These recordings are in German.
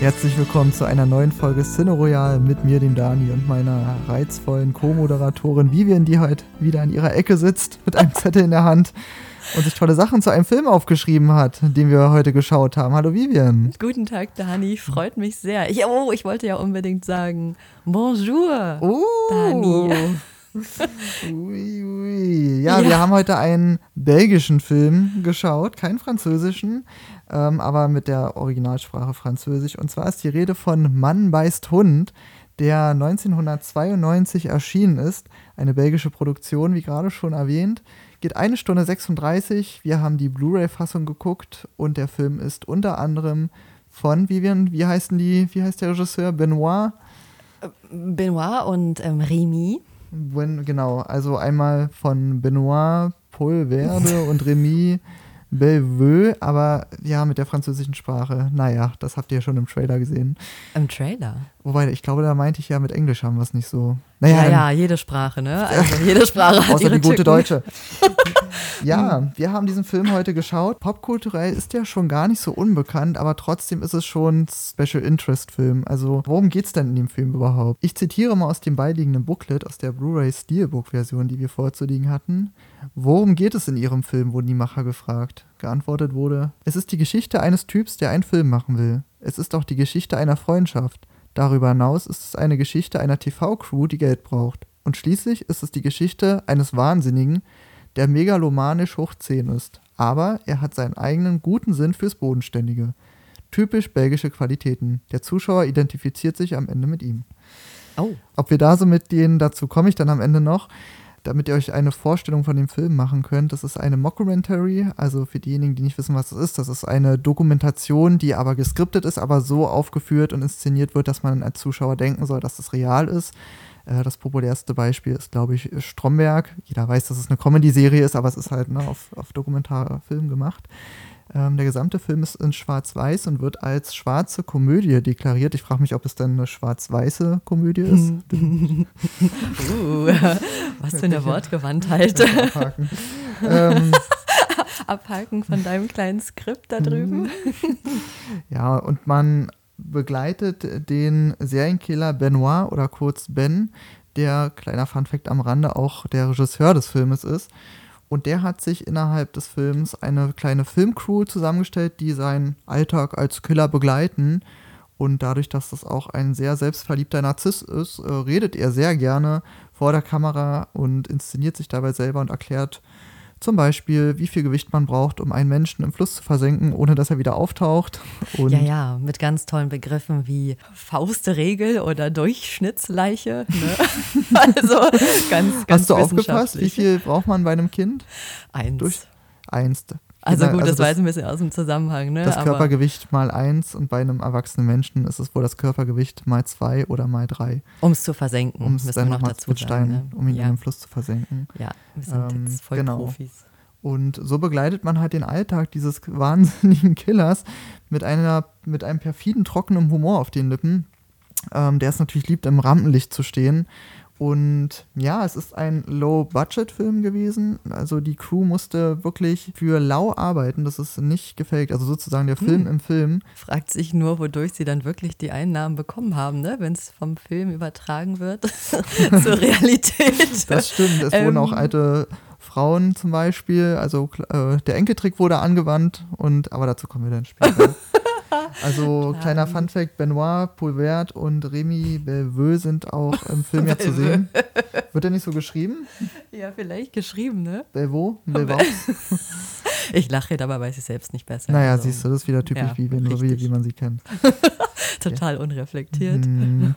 Herzlich willkommen zu einer neuen Folge Cine Royal mit mir, dem Dani und meiner reizvollen Co-Moderatorin Vivian, die heute wieder an ihrer Ecke sitzt mit einem Zettel in der Hand und sich tolle Sachen zu einem Film aufgeschrieben hat, den wir heute geschaut haben. Hallo Vivian. Guten Tag, Dani. Freut mich sehr. Ich, oh, ich wollte ja unbedingt sagen Bonjour, Oh. Dani. Ui, ui. Ja, Ja. wir haben heute einen belgischen Film geschaut, keinen französischen, ähm, aber mit der Originalsprache Französisch. Und zwar ist die Rede von Mann beißt Hund, der 1992 erschienen ist. Eine belgische Produktion, wie gerade schon erwähnt. Geht eine Stunde 36. Wir haben die Blu-ray-Fassung geguckt und der Film ist unter anderem von Vivian, wie heißen die, wie heißt der Regisseur? Benoit? Benoit und ähm, Remy. Buen, genau, also einmal von Benoit Polverde und Remy Bellevue, aber ja, mit der französischen Sprache. Naja, das habt ihr ja schon im Trailer gesehen. Im Trailer. Wobei, ich glaube, da meinte ich ja, mit Englisch haben wir es nicht so. Naja, Ja, dann ja, jede Sprache, ne? Also jede Sprache hat außer ihre die gute Tücken. Deutsche. ja, wir haben diesen Film heute geschaut. Popkulturell ist der schon gar nicht so unbekannt, aber trotzdem ist es schon ein Special Interest Film. Also, worum geht's denn in dem Film überhaupt? Ich zitiere mal aus dem beiliegenden Booklet, aus der Blu-ray Steelbook-Version, die wir vorzulegen hatten. Worum geht es in ihrem Film, wurden die Macher gefragt. Geantwortet wurde, es ist die Geschichte eines Typs, der einen Film machen will. Es ist auch die Geschichte einer Freundschaft. Darüber hinaus ist es eine Geschichte einer TV-Crew, die Geld braucht. Und schließlich ist es die Geschichte eines Wahnsinnigen, der megalomanisch hoch 10 ist. Aber er hat seinen eigenen guten Sinn fürs Bodenständige. Typisch belgische Qualitäten. Der Zuschauer identifiziert sich am Ende mit ihm. Oh, Ob wir da so mit denen, dazu komme ich dann am Ende noch, damit ihr euch eine Vorstellung von dem Film machen könnt. Das ist eine Mockumentary, also für diejenigen, die nicht wissen, was das ist, das ist eine Dokumentation, die aber geskriptet ist, aber so aufgeführt und inszeniert wird, dass man als Zuschauer denken soll, dass das real ist. Äh, Das populärste Beispiel ist, glaube ich, Stromberg. Jeder weiß, dass es eine Comedy-Serie ist, aber es ist halt ne, auf, auf Dokumentarfilm gemacht. Ähm, der gesamte Film ist in Schwarz-Weiß und wird als schwarze Komödie deklariert. Ich frage mich, ob es dann eine schwarz-weiße Komödie ist. uh, was für eine Wortgewandtheit. Abhaken. ähm, Abhaken von deinem kleinen Skript da drüben. ja, und man begleitet den Serienkiller Benoit oder kurz Ben, der, kleiner Funfact am Rande, auch der Regisseur des Filmes ist. Und der hat sich innerhalb des Films eine kleine Filmcrew zusammengestellt, die seinen Alltag als Killer begleiten. Und dadurch, dass das auch ein sehr selbstverliebter Narzisst ist, äh, redet er sehr gerne vor der Kamera und inszeniert sich dabei selber und erklärt zum Beispiel, wie viel Gewicht man braucht, um einen Menschen im Fluss zu versenken, ohne dass er wieder auftaucht. Und Ja, ja, mit ganz tollen Begriffen wie Faustregel oder Durchschnittsleiche. Ne? also ganz, ganz Hast du aufgepasst, wie viel braucht man bei einem Kind? Eins. Durch eins. Also Genau, gut, das, war jetzt das, ein bisschen aus dem Zusammenhang, ne? das Aber Körpergewicht mal eins und bei einem erwachsenen Menschen ist es wohl das Körpergewicht mal zwei oder mal drei, um es zu versenken, um es dann noch dazu mit Steinen. Ne? um ihn ja, in den Fluss zu versenken. ja, wir sind Ähm, jetzt voll genau. Profis. Und so begleitet man halt den Alltag dieses wahnsinnigen Killers mit einer, mit einem perfiden, trockenen Humor auf den Lippen, ähm, der es natürlich liebt, im Rampenlicht zu stehen. Und ja, es ist ein Low-Budget-Film gewesen. Also die Crew musste wirklich für lau arbeiten. Das ist nicht gefaked. Also sozusagen der Film im Film. Fragt sich nur, wodurch sie dann wirklich die Einnahmen bekommen haben, ne? wenn es vom Film übertragen wird zur Realität. Das stimmt. Es Ähm. wurden auch alte Frauen zum Beispiel. Also äh, der Enkeltrick wurde angewandt. Und aber dazu kommen wir dann später. Also kleiner Funfact, Benoit, Poulvert und Remy Bellevue sind auch im Film ja zu sehen. Wird der nicht so geschrieben? ja, vielleicht geschrieben, ne? Bellevue? Bellevue? Ich lache, dabei weiß ich selbst nicht besser. Naja, Also, siehst du, das ist wieder typisch Ja, wie, wenn, so wie, man sie kennt. Total unreflektiert. Mhm.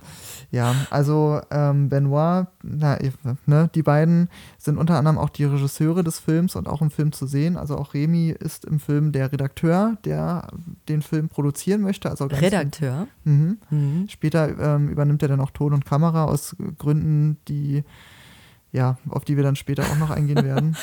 Ja, also ähm, Benoit, na, ne, die beiden sind unter anderem auch die Regisseure des Films und auch im Film zu sehen. Also auch Remy ist im Film der Redakteur, der den Film produzieren möchte. Also Redakteur. Mhm. Mhm. Später ähm, übernimmt er dann auch Ton und Kamera aus Gründen, die, ja, auf die wir dann später auch noch eingehen werden.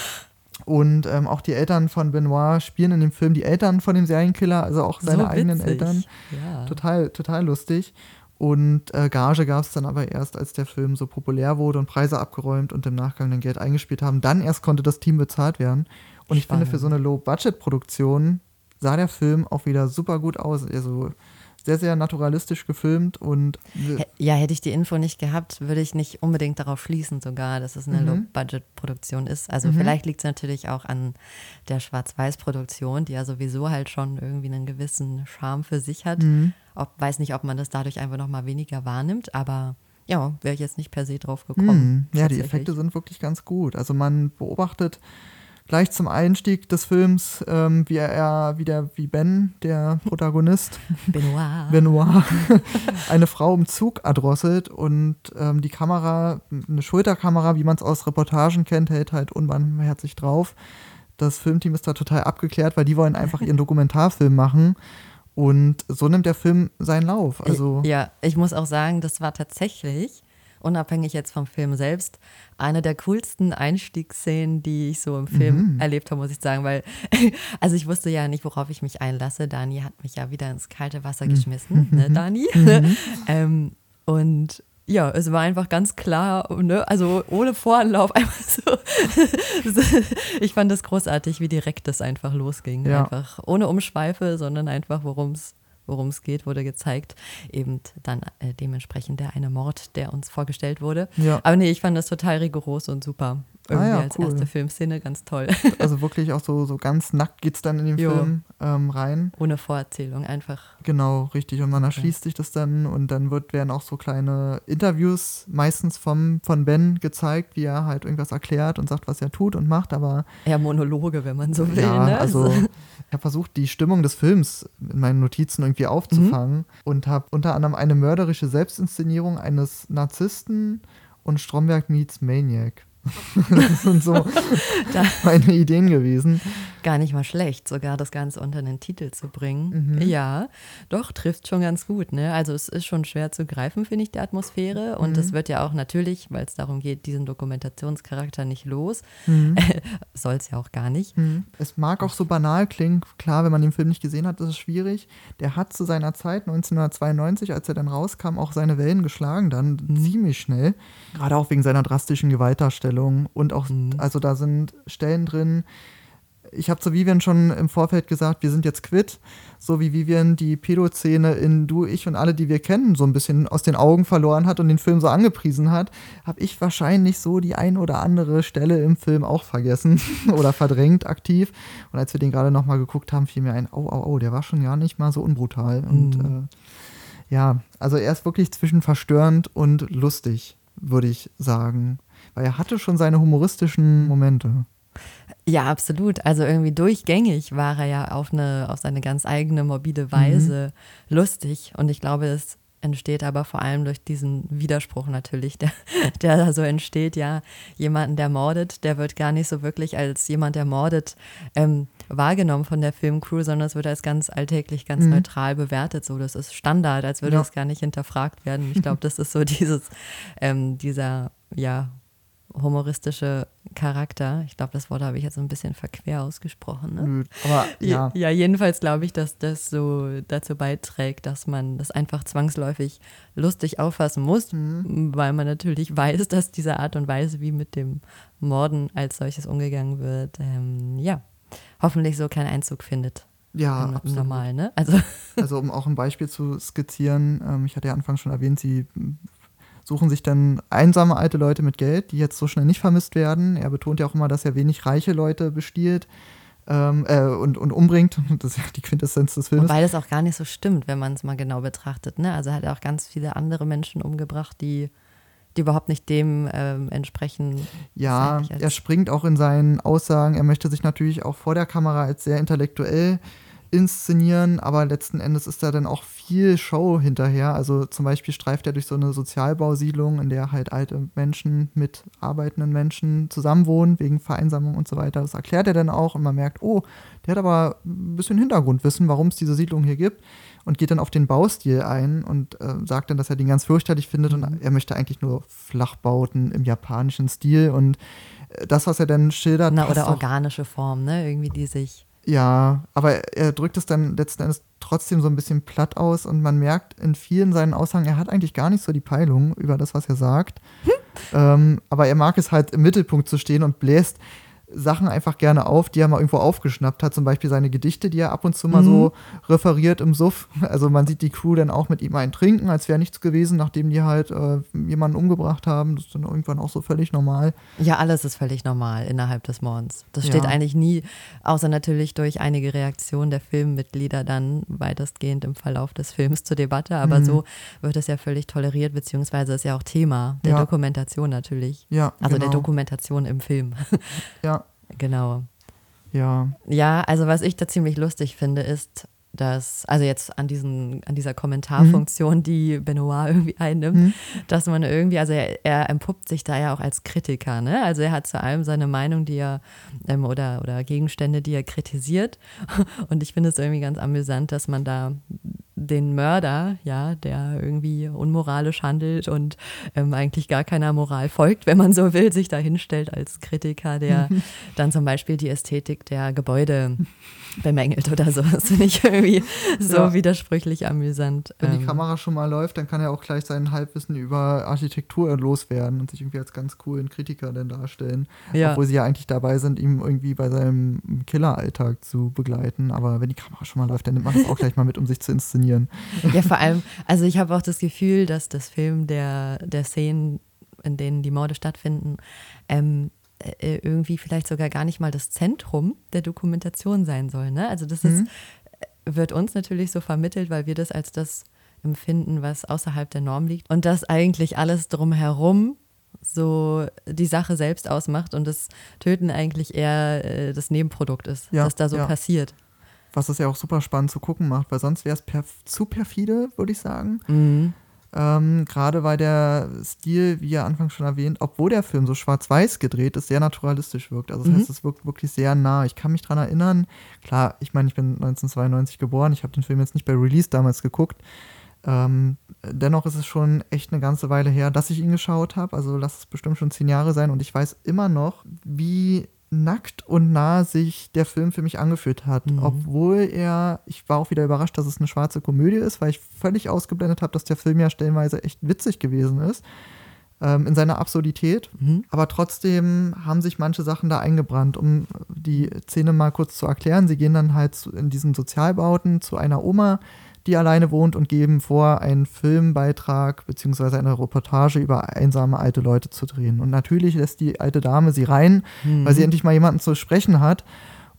Und ähm, auch die Eltern von Benoit spielen in dem Film die Eltern von dem Serienkiller, also auch seine so eigenen. Eltern. Ja. Total, total lustig. Und äh, Gage gab es dann aber erst, als der Film so populär wurde und Preise abgeräumt und im Nachgang dann Geld eingespielt haben. Dann erst konnte das Team bezahlt werden. Und ich finde, für so eine Low-Budget-Produktion sah der Film auch wieder super gut aus. Also sehr, sehr naturalistisch gefilmt und. Ja, hätte ich die Info nicht gehabt, würde ich nicht unbedingt darauf schließen, sogar, dass es eine mhm. Low-Budget-Produktion ist. Also mhm. vielleicht liegt es natürlich auch an der Schwarz-Weiß-Produktion, die ja sowieso halt schon irgendwie einen gewissen Charme für sich hat. Mhm. Ob, weiß nicht, ob man das dadurch einfach nochmal weniger wahrnimmt, aber ja, wäre ich jetzt nicht per se drauf gekommen. Mhm. Ja, die Effekte sind wirklich ganz gut. Also man beobachtet gleich zum Einstieg des Films, ähm, wie er, wie der, wie Ben, der Protagonist, Benoit, Benoit eine Frau im Zug erdrosselt und ähm, die Kamera, eine Schulterkamera, wie man es aus Reportagen kennt, hält halt unbarmherzig drauf. Das Filmteam ist da total abgeklärt, weil die wollen einfach ihren Dokumentarfilm machen. Und so nimmt der Film seinen Lauf. Also ja, ich muss auch sagen, das war tatsächlich unabhängig jetzt vom Film selbst, eine der coolsten Einstiegsszenen, die ich so im Film mhm. erlebt habe, muss ich sagen, weil, also ich wusste ja nicht, worauf ich mich einlasse. Dani hat mich ja wieder ins kalte Wasser mhm. geschmissen, mhm. ne, Dani? Mhm. ähm, und ja, es war einfach ganz klar, ne? also ohne Voranlauf, einfach so. ich fand das großartig, wie direkt das einfach losging. Ja. Einfach ohne Umschweife, sondern einfach, worum es worum es geht, wurde gezeigt. Eben dann äh, dementsprechend der eine Mord, der uns vorgestellt wurde. Ja. Aber nee, ich fand das total rigoros und super. Irgendwie ah ja, als cool. erste Filmszene ganz toll. Also wirklich auch so, so ganz nackt geht es dann in den jo. Film ähm, rein. Ohne Vorerzählung, einfach. Genau, richtig. Und man erschließt sich das dann und dann wird, werden auch so kleine Interviews meistens vom, von Ben gezeigt, wie er halt irgendwas erklärt und sagt, was er tut und macht, aber. Ja, Monologe, wenn man so will. Ja, ne? also ich habe versucht, die Stimmung des Films in meinen Notizen irgendwie aufzufangen mhm. und habe unter anderem eine mörderische Selbstinszenierung eines Narzissten und Stromberg meets Maniac das sind so meine Ideen gewesen. Gar nicht mal schlecht, sogar das Ganze unter den Titel zu bringen. Mhm. Ja, doch, trifft schon ganz gut. Ne? Also es ist schon schwer zu greifen, finde ich, die Atmosphäre. Und es mhm. wird ja auch natürlich, weil es darum geht, diesen Dokumentationscharakter nicht los. Mhm. Soll es ja auch gar nicht. Mhm. Es mag auch so banal klingen. Klar, wenn man den Film nicht gesehen hat, ist es schwierig. Der hat zu seiner Zeit, 1992, als er dann rauskam, auch seine Wellen geschlagen, dann mhm. ziemlich schnell. Gerade auch wegen seiner drastischen Gewaltdarstellung. Und auch, mhm. also da sind Stellen drin, ich habe zu Vivian schon im Vorfeld gesagt, wir sind jetzt quitt, so wie Vivian die Pedo-Szene in Du, ich und alle, die wir kennen, so ein bisschen aus den Augen verloren hat und den Film so angepriesen hat, habe ich wahrscheinlich so die ein oder andere Stelle im Film auch vergessen oder verdrängt aktiv. Und als wir den gerade nochmal geguckt haben, fiel mir ein, oh, oh, oh, der war schon ja nicht mal so unbrutal. Und mhm. äh, ja, also er ist wirklich zwischen verstörend und lustig, würde ich sagen. Weil er hatte schon seine humoristischen Momente. Ja, absolut. Also irgendwie durchgängig war er ja auf eine, auf seine ganz eigene morbide Weise mhm. lustig. Und ich glaube, es entsteht aber vor allem durch diesen Widerspruch natürlich, der, der da so entsteht, ja, jemanden, der mordet, der wird gar nicht so wirklich als jemand, der mordet, ähm, wahrgenommen von der Filmcrew, sondern es wird als ganz alltäglich, ganz mhm. neutral bewertet. So, das ist Standard, als würde ja. es gar nicht hinterfragt werden. Ich glaube, das ist so dieses, ähm, dieser, ja, humoristische Charakter. Ich glaube, das Wort habe ich jetzt ein bisschen verquer ausgesprochen. Ne? Aber, ja. ja, jedenfalls glaube ich, dass das so dazu beiträgt, dass man das einfach zwangsläufig lustig auffassen muss, mhm. weil man natürlich weiß, dass diese Art und Weise, wie mit dem Morden als solches umgegangen wird, ähm, ja, hoffentlich so keinen Einzug findet. Ja, absolut. normal, ne? Also. also um auch ein Beispiel zu skizzieren, ähm, ich hatte ja anfangs schon erwähnt, sie suchen sich dann einsame alte Leute mit Geld, die jetzt so schnell nicht vermisst werden. Er betont ja auch immer, dass er wenig reiche Leute bestiehlt. Ähm, äh, und, und umbringt. Das ist ja die Quintessenz des Films. Wobei das auch gar nicht so stimmt, wenn man es mal genau betrachtet. Ne? Also er hat auch ganz viele andere Menschen umgebracht, die, die überhaupt nicht dem ähm, entsprechen. Ja, er springt auch in seinen Aussagen. Er möchte sich natürlich auch vor der Kamera als sehr intellektuell inszenieren, aber letzten Endes ist da dann auch viel Show hinterher. Also zum Beispiel streift er durch so eine Sozialbausiedlung, in der halt alte Menschen mit arbeitenden Menschen zusammenwohnen, wegen Vereinsamung und so weiter. Das erklärt er dann auch und man merkt, oh, der hat aber ein bisschen Hintergrundwissen, warum es diese Siedlung hier gibt und geht dann auf den Baustil ein und äh, sagt dann, dass er den ganz fürchterlich findet mhm. und er möchte eigentlich nur Flachbauten im japanischen Stil und äh, das, was er dann schildert. Na, oder organische Form, ne? Irgendwie, die sich ja, aber er drückt es dann letzten Endes trotzdem so ein bisschen platt aus und man merkt in vielen seinen Aussagen, er hat eigentlich gar nicht so die Peilung über das, was er sagt. Hm. Ähm, aber er mag es halt im Mittelpunkt zu stehen und bläst Sachen einfach gerne auf, die er mal irgendwo aufgeschnappt hat. Zum Beispiel seine Gedichte, die er ab und zu mal mhm. so referiert im Suff. Also man sieht die Crew dann auch mit ihm einen trinken, als wäre nichts gewesen, nachdem die halt äh, jemanden umgebracht haben. Das ist dann irgendwann auch so völlig normal. Ja, alles ist völlig normal innerhalb des Mordens. Das steht ja. eigentlich nie, außer natürlich durch einige Reaktionen der Filmmitglieder dann weitestgehend im Verlauf des Films zur Debatte. Aber mhm. so wird es ja völlig toleriert, beziehungsweise ist ja auch Thema der ja. Dokumentation natürlich. Ja. Also genau. der Dokumentation im Film. Ja. Genau. Ja. Ja, also was ich da ziemlich lustig finde, ist, dass, also jetzt an, diesen, an dieser Kommentarfunktion, mhm. die Benoit irgendwie einnimmt, mhm. dass man irgendwie, also er, er, empuppt sich da ja auch als Kritiker, ne? Also er hat zu allem seine Meinung, die er, ähm, oder, oder Gegenstände, die er kritisiert. Und ich finde es irgendwie ganz amüsant, dass man da den Mörder, ja, der irgendwie unmoralisch handelt und ähm, eigentlich gar keiner Moral folgt, wenn man so will, sich da hinstellt als Kritiker, der dann zum Beispiel die Ästhetik der Gebäude bemängelt oder so. Das finde ich irgendwie so ja. widersprüchlich amüsant. Wenn die ähm, Kamera schon mal läuft, dann kann er auch gleich sein Halbwissen über Architektur loswerden und sich irgendwie als ganz coolen Kritiker dann darstellen. Ja. Obwohl sie ja eigentlich dabei sind, ihm irgendwie bei seinem Killeralltag zu begleiten. Aber wenn die Kamera schon mal läuft, dann nimmt man das auch gleich mal mit, um sich zu inszenieren. Ja, vor allem, also ich habe auch das Gefühl, dass das Film der, der Szenen, in denen die Morde stattfinden, ähm, äh, irgendwie vielleicht sogar gar nicht mal das Zentrum der Dokumentation sein soll. Ne? Also das mhm. ist, äh, wird uns natürlich so vermittelt, weil wir das als das empfinden, was außerhalb der Norm liegt. Und dass eigentlich alles drumherum so die Sache selbst ausmacht und das Töten eigentlich eher äh, das Nebenprodukt ist, ja, was da so ja. passiert. Was es ja auch super spannend zu gucken macht, weil sonst wäre es perf zu perfide, würde ich sagen. Mhm. Ähm, Gerade weil der Stil, wie ja anfangs schon erwähnt, obwohl der Film so schwarz-weiß gedreht ist, sehr naturalistisch wirkt. Also das mhm. heißt, es wirkt wirklich sehr nah. Ich kann mich daran erinnern, klar, ich meine, ich bin 1992 geboren, ich habe den Film jetzt nicht bei Release damals geguckt. Ähm, dennoch ist es schon echt eine ganze Weile her, dass ich ihn geschaut habe. Also lass es bestimmt schon zehn Jahre sein und ich weiß immer noch, wie nackt und nah sich der Film für mich angefühlt hat. Mhm. Obwohl er, ich war auch wieder überrascht, dass es eine schwarze Komödie ist, weil ich völlig ausgeblendet habe, dass der Film ja stellenweise echt witzig gewesen ist. Ähm, in seiner Absurdität. Mhm. Aber trotzdem haben sich manche Sachen da eingebrannt. Um die Szene mal kurz zu erklären, sie gehen dann halt in diesen Sozialbauten zu einer Oma, die alleine wohnt und geben vor, einen Filmbeitrag bzw. eine Reportage über einsame alte Leute zu drehen. Und natürlich lässt die alte Dame sie rein, mhm. weil sie endlich mal jemanden zu sprechen hat.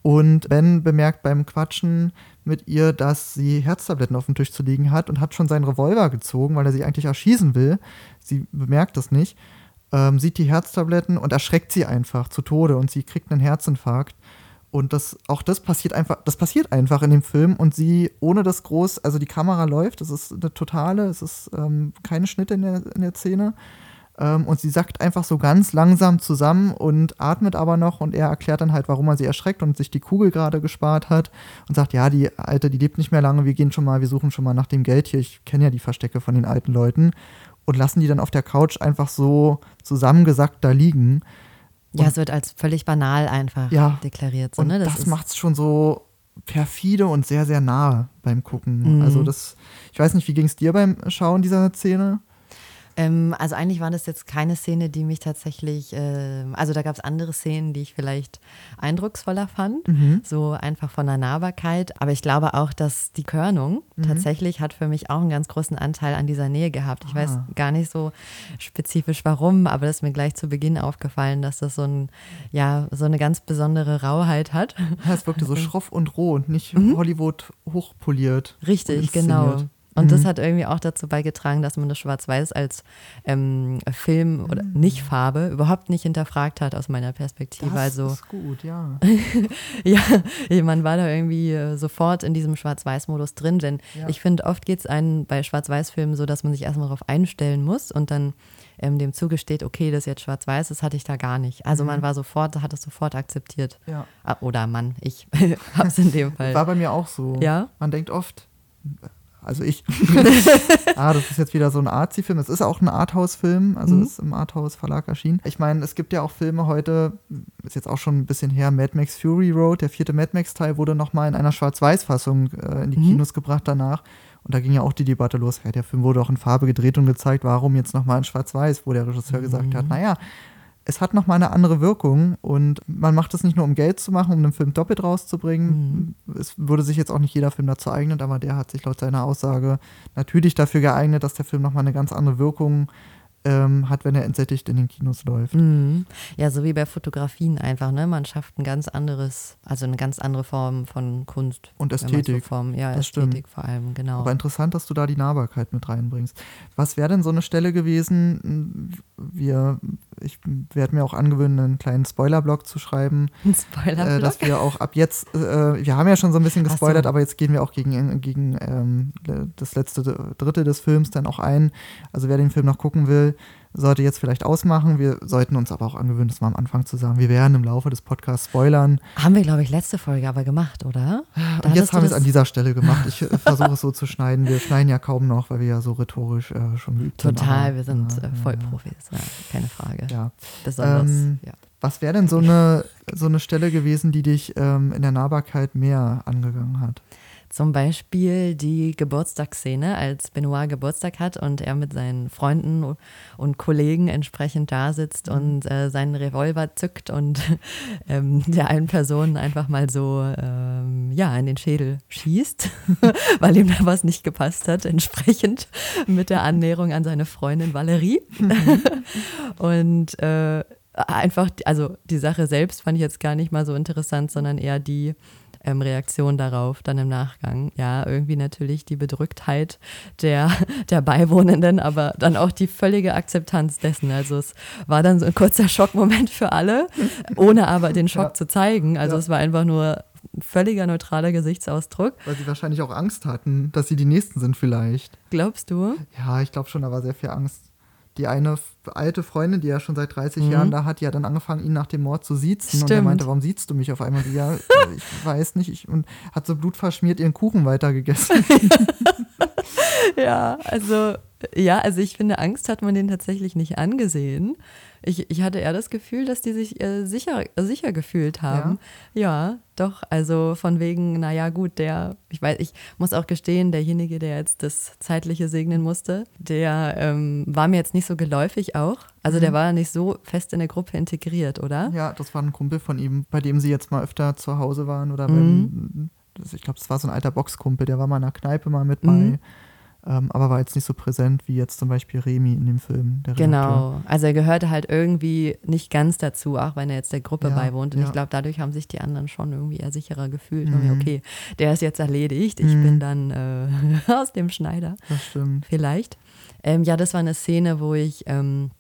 Und Ben bemerkt beim Quatschen mit ihr, dass sie Herztabletten auf dem Tisch zu liegen hat und hat schon seinen Revolver gezogen, weil er sie eigentlich erschießen will. Sie bemerkt das nicht, ähm, sieht die Herztabletten und erschreckt sie einfach zu Tode und sie kriegt einen Herzinfarkt. Und das, auch das passiert einfach, das passiert einfach in dem Film und sie, ohne das groß, also die Kamera läuft, es ist eine totale, es ist ähm, keine Schnitte in der, in der Szene. Ähm, und sie sackt einfach so ganz langsam zusammen und atmet aber noch und er erklärt dann halt, warum er sie erschreckt und sich die Kugel gerade gespart hat und sagt, ja, die Alte, die lebt nicht mehr lange, wir gehen schon mal, wir suchen schon mal nach dem Geld hier, ich kenne ja die Verstecke von den alten Leuten und lassen die dann auf der Couch einfach so zusammengesackt da liegen. Ja, es wird als völlig banal einfach ja, deklariert. So, und ne? das, das macht es schon so perfide und sehr, sehr nah beim Gucken. Mhm. Also das, ich weiß nicht, wie ging es dir beim Schauen dieser Szene? Ähm, also eigentlich war das jetzt keine Szene, die mich tatsächlich, äh, also da gab es andere Szenen, die ich vielleicht eindrucksvoller fand, mhm. so einfach von der Nahbarkeit. Aber ich glaube auch, dass die Körnung mhm. tatsächlich hat für mich auch einen ganz großen Anteil an dieser Nähe gehabt. Ich ah. weiß gar nicht so spezifisch warum, aber das ist mir gleich zu Beginn aufgefallen, dass das so ein, ja, so eine ganz besondere Rauheit hat. Ja, es wirkte so schroff und roh und nicht mhm. Hollywood hochpoliert. Richtig, genau. Und mhm. das hat irgendwie auch dazu beigetragen, dass man das Schwarz-Weiß als ähm, Film oder mhm. nicht Farbe überhaupt nicht hinterfragt hat aus meiner Perspektive. Das also, ist gut, ja. ja, man war da irgendwie äh, sofort in diesem Schwarz-Weiß-Modus drin, denn ja. ich finde, oft geht es einem bei Schwarz-Weiß-Filmen so, dass man sich erstmal darauf einstellen muss und dann ähm, dem zugesteht, okay, das ist jetzt schwarz-weiß, das hatte ich da gar nicht. Also mhm. man war sofort, hat es sofort akzeptiert. Ja. Ah, oder Mann, ich habe es in dem Fall. War bei mir auch so. Ja. Man denkt oft, also ich. ah, das ist jetzt wieder so ein Arzi-Film. Es ist auch ein Arthouse-Film, also mhm. ist im Arthouse-Verlag erschienen. Ich meine, es gibt ja auch Filme heute, ist jetzt auch schon ein bisschen her, Mad Max Fury Road, der vierte Mad Max-Teil wurde nochmal in einer Schwarz-Weiß-Fassung äh, in die mhm. Kinos gebracht danach. Und da ging ja auch die Debatte los, ja, der Film wurde auch in Farbe gedreht und gezeigt, warum jetzt nochmal in Schwarz-Weiß, wo der Regisseur mhm. gesagt hat, naja, es hat nochmal eine andere Wirkung und man macht es nicht nur, um Geld zu machen, um einen Film doppelt rauszubringen. Mhm. Es würde sich jetzt auch nicht jeder Film dazu eignen, aber der hat sich laut seiner Aussage natürlich dafür geeignet, dass der Film nochmal eine ganz andere Wirkung ähm, hat, wenn er entsättigt in den Kinos läuft. Mhm. Ja, so wie bei Fotografien einfach, ne? Man schafft ein ganz anderes, also eine ganz andere Form von Kunst. Und Ästhetik. So Form, ja, das Ästhetik stimmt. vor allem, genau. Aber interessant, dass du da die Nahbarkeit mit reinbringst. Was wäre denn so eine Stelle gewesen? Wir, ich werde mir auch angewöhnen, einen kleinen Spoiler-Blog zu schreiben. Ein Spoiler-Blog? Äh, dass wir auch ab jetzt, äh, wir haben ja schon so ein bisschen gespoilert, so. aber jetzt gehen wir auch gegen, gegen ähm, das letzte Drittel des Films dann auch ein. Also wer den Film noch gucken will, sollte jetzt vielleicht ausmachen. Wir sollten uns aber auch angewöhnen, das mal am Anfang zu sagen. Wir werden im Laufe des Podcasts spoilern. Haben wir, glaube ich, letzte Folge aber gemacht, oder? Da Und jetzt haben wir es an dieser Stelle gemacht. Ich äh, versuche es so zu schneiden. Wir schneiden ja kaum noch, weil wir ja so rhetorisch äh, schon geübt sind. Total, wir sind ja, äh, Vollprofis, ja. ja, keine Frage. Ja. Besonders, ähm, ja. Was wäre denn so eine, so eine Stelle gewesen, die dich ähm, in der Nahbarkeit mehr angegangen hat? Zum Beispiel die Geburtstagsszene, als Benoit Geburtstag hat und er mit seinen Freunden und Kollegen entsprechend da sitzt mhm. und äh, seinen Revolver zückt und ähm, der einen Person einfach mal so ähm, ja, in den Schädel schießt, weil ihm da was nicht gepasst hat, entsprechend mit der Annäherung an seine Freundin Valerie. Mhm. und äh, einfach, also die Sache selbst fand ich jetzt gar nicht mal so interessant, sondern eher die ähm, Reaktion darauf dann im Nachgang. Ja, irgendwie natürlich die Bedrücktheit der, der Beiwohnenden, aber dann auch die völlige Akzeptanz dessen. Also es war dann so ein kurzer Schockmoment für alle, ohne aber den Schock ja. zu zeigen. Also ja. es war einfach nur völliger neutraler Gesichtsausdruck. Weil sie wahrscheinlich auch Angst hatten, dass sie die Nächsten sind vielleicht. Glaubst du? Ja, ich glaube schon, da war sehr viel Angst die eine alte Freundin, die er schon seit 30 mhm. Jahren da hat, die hat dann angefangen, ihn nach dem Mord zu siezen. Stimmt. Und er meinte, warum siehst du mich auf einmal? Ja, ich weiß nicht. Ich, und hat so blutverschmiert ihren Kuchen weitergegessen. ja, also ja, also ich finde, Angst hat man den tatsächlich nicht angesehen. Ich, ich hatte eher das Gefühl, dass die sich äh, sicher, äh, sicher gefühlt haben. Ja. ja. doch. Also von wegen, naja, gut, der, ich weiß, ich muss auch gestehen, derjenige, der jetzt das Zeitliche segnen musste, der ähm, war mir jetzt nicht so geläufig auch. Also mhm. der war nicht so fest in der Gruppe integriert, oder? Ja, das war ein Kumpel von ihm, bei dem sie jetzt mal öfter zu Hause waren oder mhm. beim, ich glaube, das war so ein alter Boxkumpel, der war mal in einer Kneipe mal mit mhm. bei ähm, aber war jetzt nicht so präsent wie jetzt zum Beispiel Remy in dem Film. genau, also er gehörte halt irgendwie nicht ganz dazu, auch wenn er jetzt der Gruppe ja, beiwohnt. Und ja. ich glaube, dadurch haben sich die anderen schon irgendwie eher sicherer gefühlt. Mhm. okay, der ist jetzt erledigt, ich mhm. bin dann äh, aus dem Schneider. Das stimmt. Vielleicht. Ähm, ja, das war eine Szene, wo ich ähm,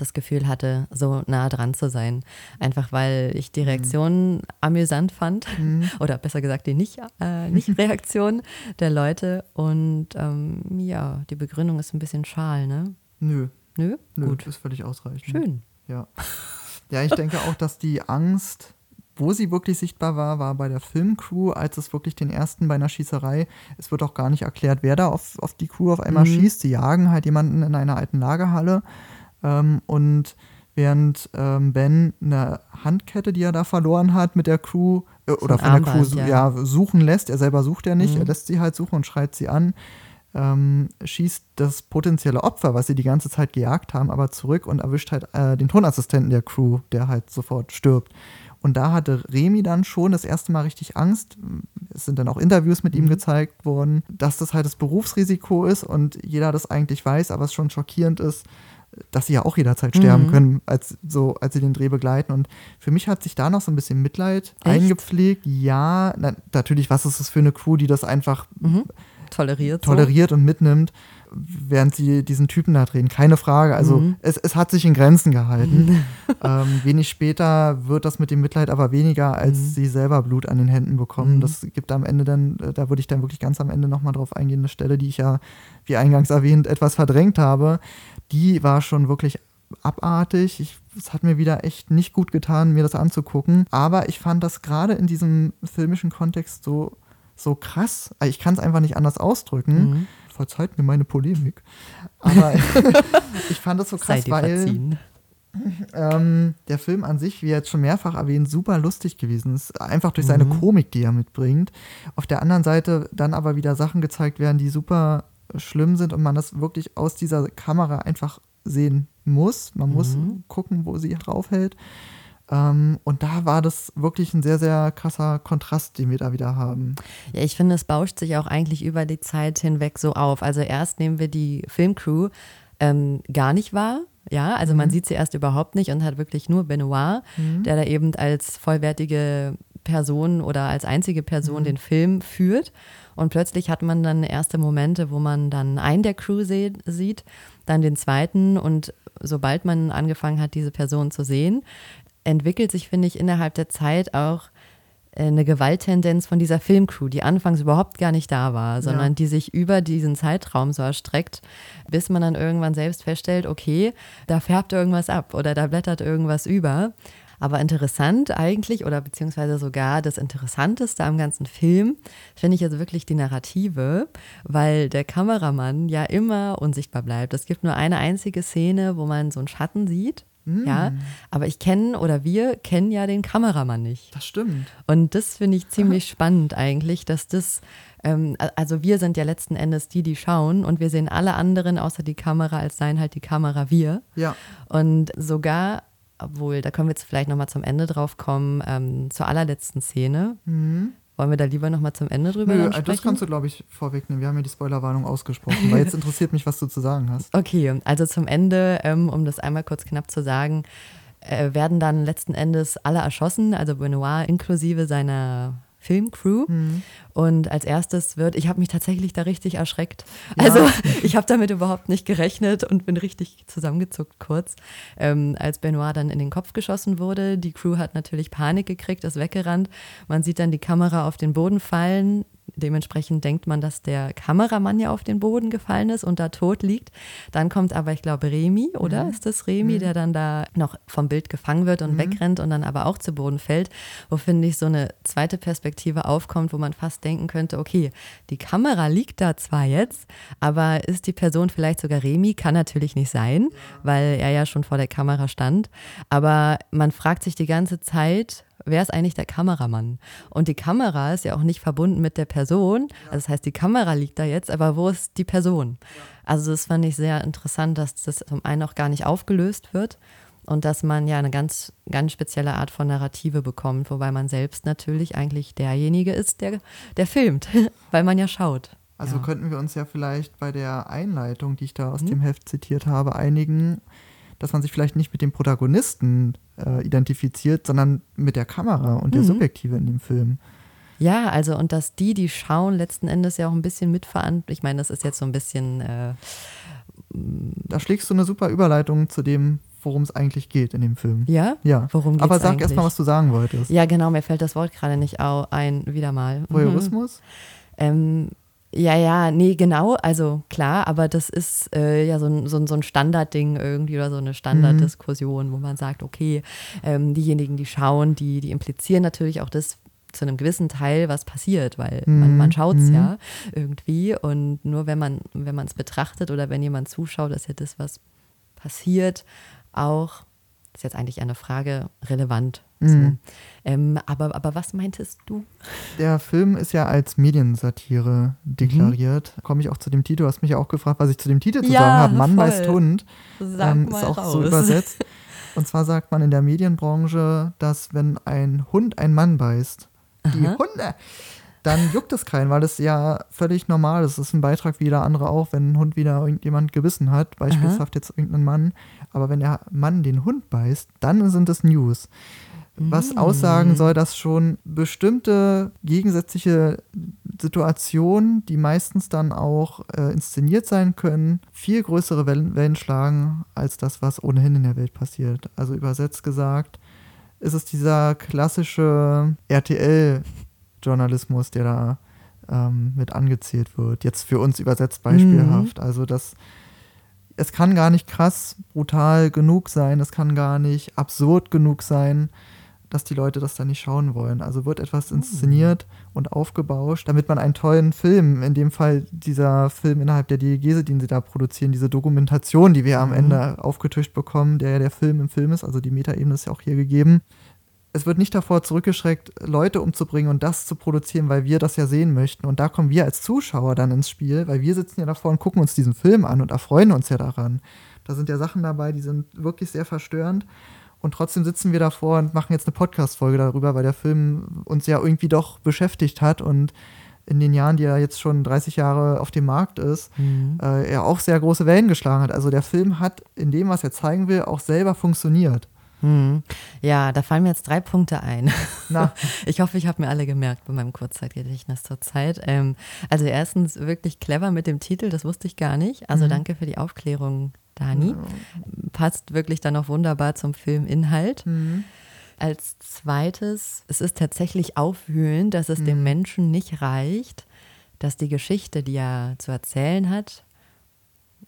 das Gefühl hatte, so nah dran zu sein. Einfach weil ich die. Reaktion mhm. amüsant fand. Mhm. Oder besser gesagt, die Nicht-Reaktion äh, nicht der Leute. Und ähm, ja, die Begründung ist ein bisschen schal, ne? Nö. Nö? Nö, Gut. ist völlig ausreichend. Schön. Ja. Ja, ich denke auch, dass die Angst wo sie wirklich sichtbar war, war bei der Filmcrew, als es wirklich den ersten bei einer Schießerei, es wird auch gar nicht erklärt, wer da auf, auf die Crew auf einmal mhm. schießt. Sie jagen halt jemanden in einer alten Lagerhalle ähm, und während ähm, Ben eine Handkette, die er da verloren hat, mit der Crew äh, oder von der Crew ja. ja. suchen lässt, er selber sucht ja nicht, mhm. er lässt sie halt suchen und schreit sie an, ähm, schießt das potenzielle Opfer, was sie die ganze Zeit gejagt haben, aber zurück und erwischt halt äh, den Tonassistenten der Crew, der halt sofort stirbt. Und da hatte Remy dann schon das erste Mal richtig Angst. Es sind dann auch Interviews mit mhm. ihm gezeigt worden, dass das halt das Berufsrisiko ist und jeder das eigentlich weiß, aber es schon schockierend ist, dass sie ja auch jederzeit sterben mhm. können, als, so, als sie den Dreh begleiten. Und für mich hat sich da noch so ein bisschen Mitleid Echt? eingepflegt. Ja, na, natürlich, was ist das für eine Crew, die das einfach mhm. toleriert, toleriert so. und mitnimmt, während sie diesen Typen da drehen. Keine Frage. Also mhm. es, es hat sich in Grenzen gehalten. ähm, wenig später wird das mit dem Mitleid aber weniger, als mhm. sie selber Blut an den Händen bekommen. Mhm. Das gibt am Ende dann, äh, da würde ich dann wirklich ganz am Ende nochmal drauf eingehen, eine Stelle, die ich ja, wie eingangs erwähnt, etwas verdrängt habe die war schon wirklich abartig. Ich, es hat mir wieder echt nicht gut getan, mir das anzugucken. Aber ich fand das gerade in diesem filmischen Kontext so, so krass. Ich kann es einfach nicht anders ausdrücken. Verzeiht mir meine Polemik. Aber ich fand das so krass, weil ähm, der Film an sich, wie jetzt schon mehrfach erwähnt, super lustig gewesen ist. Einfach durch seine mhm. Komik, die er mitbringt. Auf der anderen Seite dann aber wieder Sachen gezeigt werden, die super schlimm sind und man das wirklich aus dieser Kamera einfach sehen muss. Man muss Mhm. gucken, wo sie draufhält. Ähm, und da war das wirklich ein sehr, sehr krasser Kontrast, den wir da wieder haben. Ja, ich finde, es bauscht sich auch eigentlich über die Zeit hinweg so auf. Also erst nehmen wir die Filmcrew ähm, gar nicht wahr. Ja, also man sieht sie erst überhaupt nicht und hat wirklich nur Benoit, der da eben als vollwertige Person oder als einzige Person den Film führt. Und plötzlich hat man dann erste Momente, wo man dann einen der Crew sieht, dann den zweiten und sobald man angefangen hat, diese Person zu sehen, entwickelt sich, finde ich, innerhalb der Zeit auch äh, eine Gewalttendenz von dieser Filmcrew, die anfangs überhaupt gar nicht da war, sondern die sich über diesen Zeitraum so erstreckt, bis man dann irgendwann selbst feststellt, okay, da färbt irgendwas ab oder da blättert irgendwas über. Aber interessant eigentlich oder beziehungsweise sogar das Interessanteste am ganzen Film finde ich jetzt wirklich die Narrative, weil der Kameramann ja immer unsichtbar bleibt. Es gibt nur eine einzige Szene, wo man so einen Schatten sieht. Ja, aber ich kenne oder wir kennen ja den Kameramann nicht. Das stimmt. Und das finde ich ziemlich spannend eigentlich, dass das, ähm, also wir sind ja letzten Endes die, die schauen und wir sehen alle anderen außer die Kamera, als seien halt die Kamera wir. Ja. Und sogar, obwohl, da können wir jetzt vielleicht nochmal zum Ende drauf kommen, ähm, zur allerletzten Szene. Wollen wir da lieber nochmal zum Ende drüber Nö, das sprechen? kannst du, glaube ich, vorwegnehmen. Wir haben ja die Spoilerwarnung ausgesprochen, weil jetzt interessiert mich, was du zu sagen hast. Okay, also zum Ende, ähm, um das einmal kurz knapp zu sagen, äh, werden dann letzten Endes alle erschossen, also Benoit inklusive seiner Filmcrew. Und als erstes wird, ich habe mich tatsächlich da richtig erschreckt. Also ich habe damit überhaupt nicht gerechnet und bin richtig zusammengezuckt kurz, ähm, als Benoit dann in den Kopf geschossen wurde. Die Crew hat natürlich Panik gekriegt, ist weggerannt. Man sieht dann die Kamera auf den Boden fallen. Dementsprechend denkt man, dass der Kameramann ja auf den Boden gefallen ist und da tot liegt. Dann kommt aber, ich glaube, Remy, oder? Ist das Remy, der dann da noch vom Bild gefangen wird und wegrennt und dann aber auch zu Boden fällt, wo, finde ich, so eine zweite Perspektive aufkommt, wo man fast denken könnte, okay, die Kamera liegt da zwar jetzt, aber ist die Person vielleicht sogar Remy? Kann natürlich nicht sein, weil er ja schon vor der Kamera stand. Aber man fragt sich die ganze Zeit, wer ist eigentlich der Kameramann? Und die Kamera ist ja auch nicht verbunden mit der Person. Also das heißt, die Kamera liegt da jetzt, aber wo ist die Person? Also das fand ich sehr interessant, dass das zum einen auch gar nicht aufgelöst wird und dass man ja eine ganz, ganz spezielle Art von Narrative bekommt, wobei man selbst natürlich eigentlich derjenige ist, der, der filmt, weil man ja schaut. Also ja. könnten wir uns ja vielleicht bei der Einleitung, die ich da aus dem Heft zitiert habe, einigen, dass man sich vielleicht nicht mit dem Protagonisten äh, identifiziert, sondern mit der Kamera und der Subjektive in dem Film. Ja, also und dass die, die schauen, letzten Endes ja auch ein bisschen mitverantwortlich. Ich meine, das ist jetzt so ein bisschen, äh, Da schlägst du eine super Überleitung zu dem, worum es eigentlich geht in dem Film. ja? Ja. Worum geht's Aber sag eigentlich? erst mal, was du sagen wolltest. Ja, genau, mir fällt das Wort gerade nicht ein, wieder mal. Mhm. Voyeurismus? Ähm, ja, ja, nee, genau, also klar, aber das ist äh, ja so ein, so, ein, so ein Standardding irgendwie oder so eine Standarddiskussion, wo man sagt, okay, ähm, diejenigen, die schauen, die, die implizieren natürlich auch das zu einem gewissen Teil, was passiert, weil man, man schaut es ja irgendwie und nur wenn man wenn man es betrachtet oder wenn jemand zuschaut, ist ja das, was passiert, auch, ist jetzt eigentlich eine Frage, relevant. So. Ähm, aber, aber was meintest du? Der Film ist ja als Mediensatire deklariert. Komme ich auch zu dem Titel. Du hast mich ja auch gefragt, was ich zu dem Titel zu Ja, sagen habe. Mann voll. beißt Hund. Sag ähm, mal ist auch raus. so übersetzt. Und zwar sagt man in der Medienbranche, dass wenn ein Hund einen Mann beißt, die Aha. Hunde, dann juckt es keinen, weil es ja völlig normal ist. Es ist ein Beitrag wie jeder andere auch, wenn ein Hund wieder irgendjemand gebissen hat, beispielshaft jetzt irgendein Mann. Aber wenn der Mann den Hund beißt, dann sind es News. Mm. Was aussagen soll, dass schon bestimmte gegensätzliche Situationen, die meistens dann auch äh, inszeniert sein können, viel größere Wellen, Wellen schlagen als das, was ohnehin in der Welt passiert. Also übersetzt gesagt, ist es dieser klassische RTL-Journalismus, der da ähm, mit angezählt wird. Jetzt für uns übersetzt beispielhaft. Also das es kann gar nicht krass brutal genug sein, es kann gar nicht absurd genug sein, dass die Leute das dann nicht schauen wollen. Also wird etwas inszeniert und aufgebauscht, damit man einen tollen Film, in dem Fall dieser Film innerhalb der Diegese, den sie da produzieren, diese Dokumentation, die wir am Ende aufgetischt bekommen, der ja der Film im Film ist, also die Metaebene ist ja auch hier gegeben, es wird nicht davor zurückgeschreckt, Leute umzubringen und das zu produzieren, weil wir das ja sehen möchten. Und da kommen wir als Zuschauer dann ins Spiel, weil wir sitzen ja davor und gucken uns diesen Film an und erfreuen uns ja daran. Da sind ja Sachen dabei, die sind wirklich sehr verstörend. Und trotzdem sitzen wir davor und machen jetzt eine Podcast-Folge darüber, weil der Film uns ja irgendwie doch beschäftigt hat und in den Jahren, die er jetzt schon 30 Jahre auf dem Markt ist, mhm. äh, er auch sehr große Wellen geschlagen hat. Also der Film hat in dem, was er zeigen will, auch selber funktioniert. Hm. Ja, da fallen mir jetzt drei Punkte ein. Na. Ich hoffe, ich habe mir alle gemerkt bei meinem Kurzzeitgedächtnis zur Zeit. Ähm, also erstens wirklich clever mit dem Titel, das wusste ich gar nicht. Also mhm. danke für die Aufklärung, Dani. Mhm. Passt wirklich dann auch wunderbar zum Filminhalt. Mhm. Als zweites, es ist tatsächlich aufwühlend, dass es dem mhm. Menschen nicht reicht, dass die Geschichte, die er zu erzählen hat,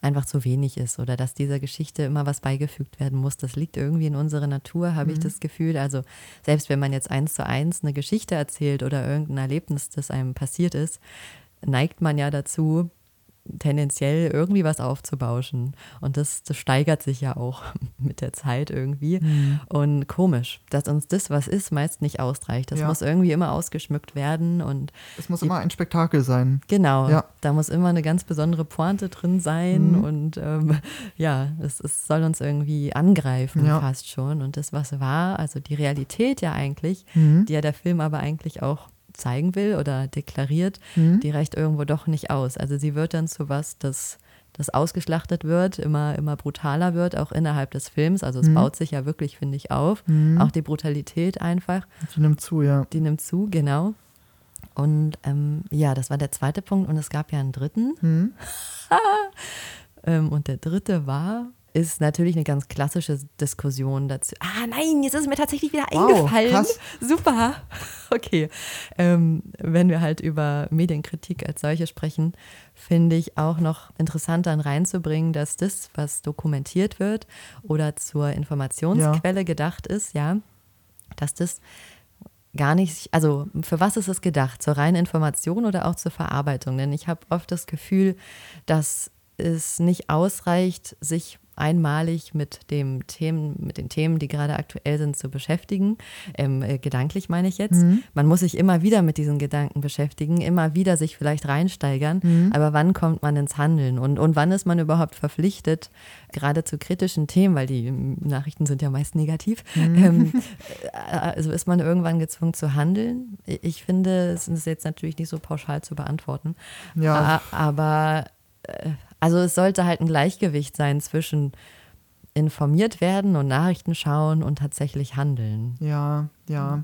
einfach zu wenig ist oder dass dieser Geschichte immer was beigefügt werden muss. Das liegt irgendwie in unserer Natur, habe mhm. ich das Gefühl. Also selbst wenn man jetzt eins zu eins eine Geschichte erzählt oder irgendein Erlebnis, das einem passiert ist, neigt man ja dazu, tendenziell irgendwie was aufzubauschen. Und das, das steigert sich ja auch mit der Zeit irgendwie. Mhm. Und komisch, dass uns das, was ist, meist nicht ausreicht. Das ja. muss irgendwie immer ausgeschmückt werden. und Es muss die, immer ein Spektakel sein. Genau, ja. da muss immer eine ganz besondere Pointe drin sein. Mhm. Und ähm, ja, es, es soll uns irgendwie angreifen ja. fast schon. Und das, was war, also die Realität ja eigentlich, mhm. die ja der Film aber eigentlich auch zeigen will oder deklariert, mhm. die reicht irgendwo doch nicht aus. Also sie wird dann zu was, das, das ausgeschlachtet wird, immer, immer brutaler wird, auch innerhalb des Films. Also es mhm. baut sich ja wirklich, finde ich, auf. Mhm. Auch die Brutalität einfach. Die nimmt zu, ja. Die nimmt zu, genau. Und ähm, ja, das war der zweite Punkt. Und es gab ja einen dritten. Mhm. ähm, und der dritte war, ist natürlich eine ganz klassische Diskussion dazu. Ah nein, jetzt ist es mir tatsächlich wieder wow, eingefallen. Krass. Super. Okay. Ähm, wenn wir halt über Medienkritik als solche sprechen, finde ich auch noch interessant dann reinzubringen, dass das, was dokumentiert wird oder zur Informationsquelle ja. gedacht ist, ja, dass das gar nicht, also für was ist es gedacht? Zur reinen Information oder auch zur Verarbeitung? Denn ich habe oft das Gefühl, dass es nicht ausreicht, sich einmalig mit dem Themen, mit den Themen, die gerade aktuell sind, zu beschäftigen. Ähm, äh, gedanklich meine ich jetzt. Mhm. Man muss sich immer wieder mit diesen Gedanken beschäftigen, immer wieder sich vielleicht reinsteigern. Mhm. Aber wann kommt man ins Handeln und, und wann ist man überhaupt verpflichtet, gerade zu kritischen Themen, weil die Nachrichten sind ja meist negativ, mhm. ähm, äh, also ist man irgendwann gezwungen zu handeln. Ich finde, es ist jetzt natürlich nicht so pauschal zu beantworten. Ja. Aber äh, also es sollte halt ein Gleichgewicht sein zwischen informiert werden und Nachrichten schauen und tatsächlich handeln. Ja, ja.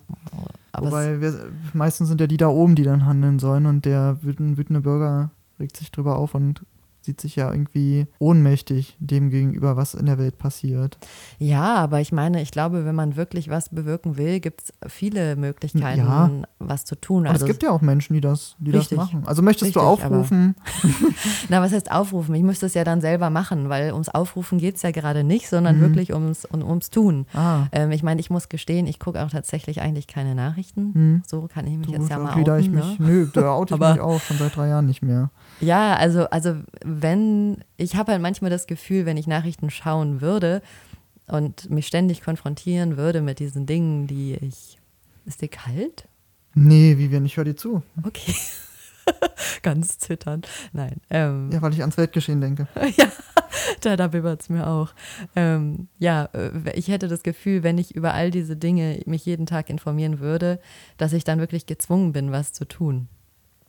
Aber Wobei wir, meistens sind ja die da oben, die dann handeln sollen und der wütende Bürger regt sich drüber auf und sieht sich ja irgendwie ohnmächtig dem gegenüber, was in der Welt passiert. Ja, aber ich meine, ich glaube, wenn man wirklich was bewirken will, gibt es viele Möglichkeiten, ja. was zu tun. Also es gibt ja auch Menschen, die das, die richtig, das machen. Also möchtest richtig, du aufrufen? Na, was heißt aufrufen? Ich müsste es ja dann selber machen, weil ums Aufrufen geht es ja gerade nicht, sondern mhm. wirklich ums, um, ums Tun. Ah. Ähm, ich meine, ich muss gestehen, ich gucke auch tatsächlich eigentlich keine Nachrichten. Mhm. So kann ich mich du, jetzt ja mal outen. Ich mich, ne? Nö, da oute ich mich auch schon seit drei Jahren nicht mehr. Ja, also, also wenn, ich habe halt manchmal das Gefühl, wenn ich Nachrichten schauen würde und mich ständig konfrontieren würde mit diesen Dingen, die ich. Ist dir kalt? Nee, Vivian, ich höre dir zu. Okay. Ganz zitternd. Nein. Ähm, ja, weil ich ans Weltgeschehen denke. ja, da, da bibbert es mir auch. Ähm, ja, äh, ich hätte das Gefühl, wenn ich über all diese Dinge mich jeden Tag informieren würde, dass ich dann wirklich gezwungen bin, was zu tun.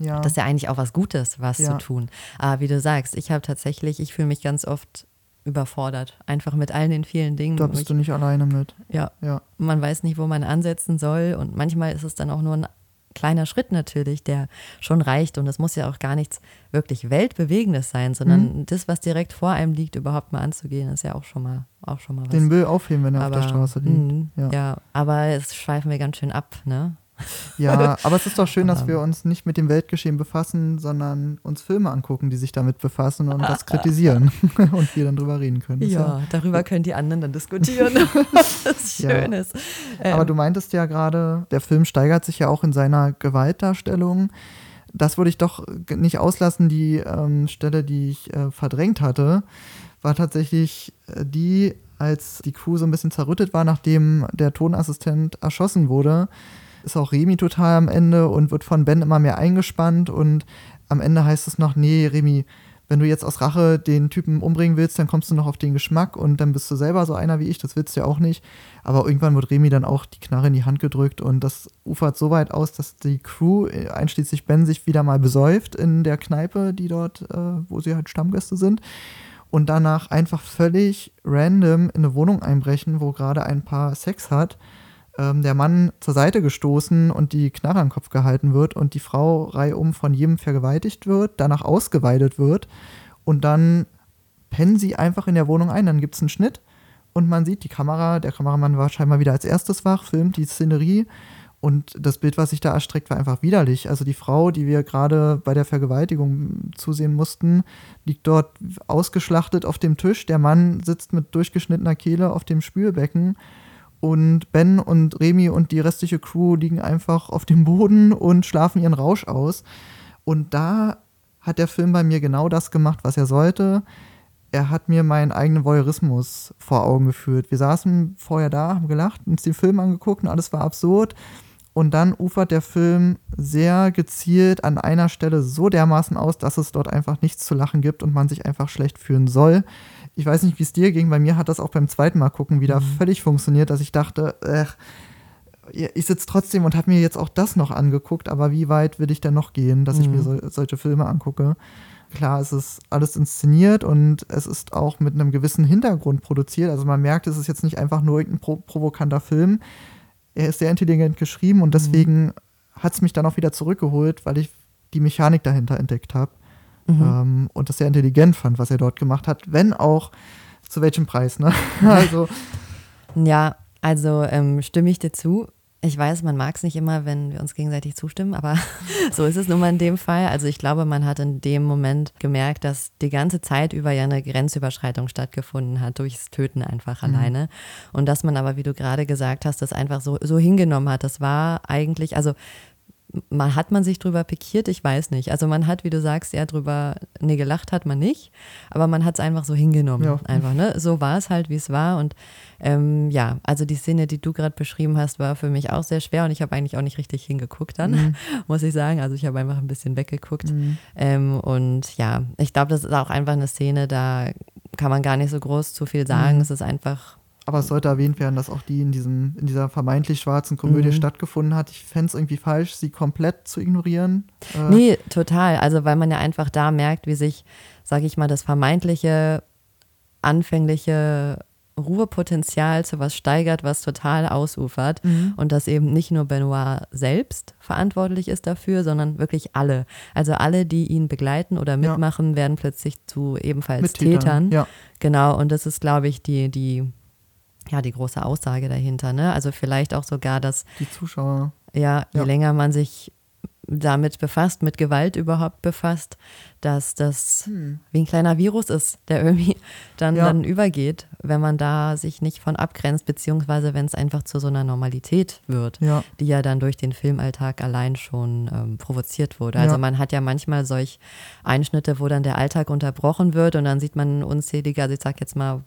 Ja. Das ist ja eigentlich auch was Gutes, was ja. zu tun. Aber wie du sagst, ich habe tatsächlich, ich fühle mich ganz oft überfordert. Einfach mit all den vielen Dingen. Da bist ich, du nicht alleine mit. Ja. ja. Man weiß nicht, wo man ansetzen soll. Und manchmal ist es dann auch nur ein kleiner Schritt natürlich, der schon reicht. Und es muss ja auch gar nichts wirklich Weltbewegendes sein, sondern mhm. das, was direkt vor einem liegt, überhaupt mal anzugehen, ist ja auch schon mal, auch schon mal was. Den Müll aufheben, wenn er aber, auf der Straße liegt. Mh, ja. ja, aber es schweifen wir ganz schön ab, ne? Ja, aber es ist doch schön, dass wir uns nicht mit dem Weltgeschehen befassen, sondern uns Filme angucken, die sich damit befassen und das kritisieren und wir dann drüber reden können. Ja, ja, darüber können die anderen dann diskutieren, was schön ist. Ähm. Aber du meintest ja gerade, der Film steigert sich ja auch in seiner Gewaltdarstellung. Das würde ich doch nicht auslassen, die ähm, Stelle, die ich äh, verdrängt hatte war tatsächlich äh, die, als die Crew so ein bisschen zerrüttet war, nachdem der Tonassistent erschossen wurde, ist auch Remy total am Ende und wird von Ben immer mehr eingespannt und am Ende heißt es noch, nee, Remy, wenn du jetzt aus Rache den Typen umbringen willst, dann kommst du noch auf den Geschmack und dann bist du selber so einer wie ich, das willst du ja auch nicht. Aber irgendwann wird Remy dann auch die Knarre in die Hand gedrückt und das ufert so weit aus, dass die Crew, einschließlich Ben, sich wieder mal besäuft in der Kneipe, die dort, äh, wo sie halt Stammgäste sind. Und danach einfach völlig random in eine Wohnung einbrechen, wo gerade ein Paar Sex hat ähm, der Mann zur Seite gestoßen und die Knarre am Kopf gehalten wird und die Frau reihum von jedem vergewaltigt wird, danach ausgeweidet wird und dann pennen sie einfach in der Wohnung ein. Dann gibt es einen Schnitt und man sieht die Kamera, der Kameramann war scheinbar wieder als erstes wach, filmt die Szenerie und das Bild, was sich da erstreckt, war einfach widerlich. Also die Frau, die wir gerade bei der Vergewaltigung zusehen mussten, liegt dort ausgeschlachtet auf dem Tisch. Der Mann sitzt mit durchgeschnittener Kehle auf dem Spülbecken und Ben und Remy und die restliche Crew liegen einfach auf dem Boden und schlafen ihren Rausch aus. Und da hat der Film bei mir genau das gemacht, was er sollte. Er hat mir meinen eigenen Voyeurismus vor Augen geführt. Wir saßen vorher da, haben gelacht, uns den Film angeguckt und alles war absurd. Und dann ufert der Film sehr gezielt an einer Stelle so dermaßen aus, dass es dort einfach nichts zu lachen gibt und man sich einfach schlecht fühlen soll. Ich weiß nicht, wie es dir ging. Bei mir hat das auch beim zweiten Mal gucken wieder mhm. völlig funktioniert, dass ich dachte, äh, ich sitze trotzdem und habe mir jetzt auch das noch angeguckt, aber wie weit will ich denn noch gehen, dass mhm. ich mir mhm. so, solche Filme angucke? Klar, es ist alles inszeniert und es ist auch mit einem gewissen Hintergrund produziert. Also man merkt, es ist jetzt nicht einfach nur irgendein pro provokanter Film. Er ist sehr intelligent geschrieben und mhm. deswegen mhm. hat es mich dann auch wieder zurückgeholt, weil ich die Mechanik dahinter entdeckt habe mhm. ähm, und das sehr intelligent fand, was er dort gemacht hat, wenn auch zu welchem Preis, ne? also. Ja, also ähm, stimme ich dir zu. Ich weiß, man mag es nicht immer, wenn wir uns gegenseitig zustimmen, aber so ist es nun mal in dem Fall. Also ich glaube, man hat in dem Moment gemerkt, dass die ganze Zeit über ja eine Grenzüberschreitung stattgefunden hat, durchs Töten einfach mhm. alleine. Und dass man aber, wie du gerade gesagt hast, das einfach so, so hingenommen hat. Das war eigentlich, also man hat man sich drüber pikiert, ich weiß nicht. Also man hat, wie du sagst, eher drüber, nee, gelacht hat man nicht, aber man hat es einfach so hingenommen. Ja. Einfach, ne? So war es halt, wie es war. Und ähm, ja, also die Szene, die du gerade beschrieben hast, war für mich auch sehr schwer und ich habe eigentlich auch nicht richtig hingeguckt dann, mhm. muss ich sagen. Also ich habe einfach ein bisschen weggeguckt. Mhm. Ähm, und ja, ich glaube, das ist auch einfach eine Szene, da kann man gar nicht so groß zu viel sagen. Mhm. Es ist einfach aber es sollte erwähnt werden, dass auch die in, diesem, in dieser vermeintlich schwarzen Komödie mhm. stattgefunden hat. Ich fände es irgendwie falsch, sie komplett zu ignorieren. Äh nee, total. Also, weil man ja einfach da merkt, wie sich, sage ich mal, das vermeintliche, anfängliche Ruhepotenzial zu was steigert, was total ausufert. Mhm. Und dass eben nicht nur Benoit selbst verantwortlich ist dafür, sondern wirklich alle. Also alle, die ihn begleiten oder mitmachen, ja. werden plötzlich zu ebenfalls Tätern. Tätern. Ja. Genau, und das ist, glaube ich, die, die ja, die große Aussage dahinter. Ne? Also vielleicht auch sogar, dass die Zuschauer. Ja, je ja. länger man sich damit befasst, mit Gewalt überhaupt befasst, dass das hm. wie ein kleiner Virus ist, der irgendwie dann, ja. dann übergeht, wenn man da sich nicht von abgrenzt, beziehungsweise wenn es einfach zu so einer Normalität wird, ja. die ja dann durch den Filmalltag allein schon ähm, provoziert wurde. Also man hat ja manchmal solch Einschnitte, wo dann der Alltag unterbrochen wird und dann sieht man unzählige, also ich sag jetzt mal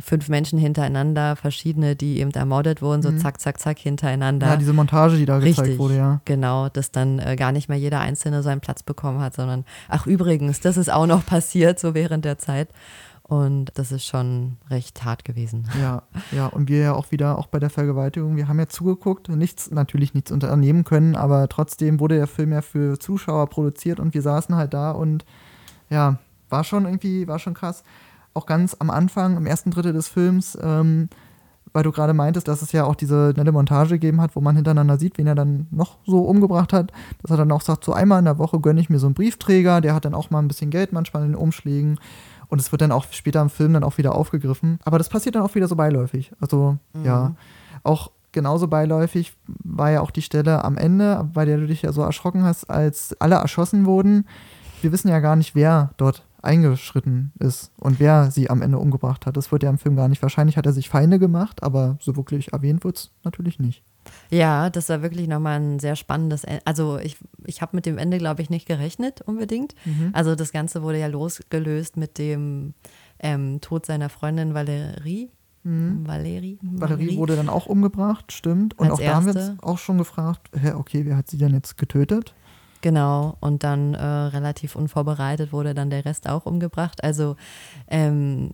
fünf Menschen hintereinander, verschiedene, die eben ermordet wurden, so mhm. zack, zack, zack hintereinander. Ja, diese Montage, die da Richtig, gezeigt wurde, ja. Genau, dass dann äh, gar nicht mehr jeder Einzelne seinen Platz bekommen hat, sondern, ach übrigens, das ist auch noch passiert, so während der Zeit. Und das ist schon recht hart gewesen. Ja, ja, und wir ja auch wieder, auch bei der Vergewaltigung, wir haben ja zugeguckt, nichts, natürlich nichts unternehmen können, aber trotzdem wurde der Film ja für Zuschauer produziert und wir saßen halt da und ja, war schon irgendwie, war schon krass auch ganz am Anfang, im ersten Drittel des Films, ähm, weil du gerade meintest, dass es ja auch diese nette Montage gegeben hat, wo man hintereinander sieht, wen er dann noch so umgebracht hat, dass er dann auch sagt, so einmal in der Woche gönne ich mir so einen Briefträger, der hat dann auch mal ein bisschen Geld manchmal in den Umschlägen und es wird dann auch später im Film dann auch wieder aufgegriffen. Aber das passiert dann auch wieder so beiläufig. Also mhm. ja, auch genauso beiläufig war ja auch die Stelle am Ende, bei der du dich ja so erschrocken hast, als alle erschossen wurden. Wir wissen ja gar nicht, wer dort eingeschritten ist und wer sie am Ende umgebracht hat. Das wird ja im Film gar nicht. Wahrscheinlich hat er sich Feinde gemacht, aber so wirklich erwähnt wird es natürlich nicht. Ja, das war wirklich nochmal ein sehr spannendes Ende. Also ich, ich habe mit dem Ende, glaube ich, nicht gerechnet unbedingt. Mhm. Also das Ganze wurde ja losgelöst mit dem ähm, Tod seiner Freundin Valerie. Mhm. Valerie, Valerie wurde dann auch umgebracht, stimmt. Und Als auch da haben wir uns auch schon gefragt, hä, okay, wer hat sie denn jetzt getötet? Genau, und dann äh, relativ unvorbereitet wurde dann der Rest auch umgebracht. Also, ähm,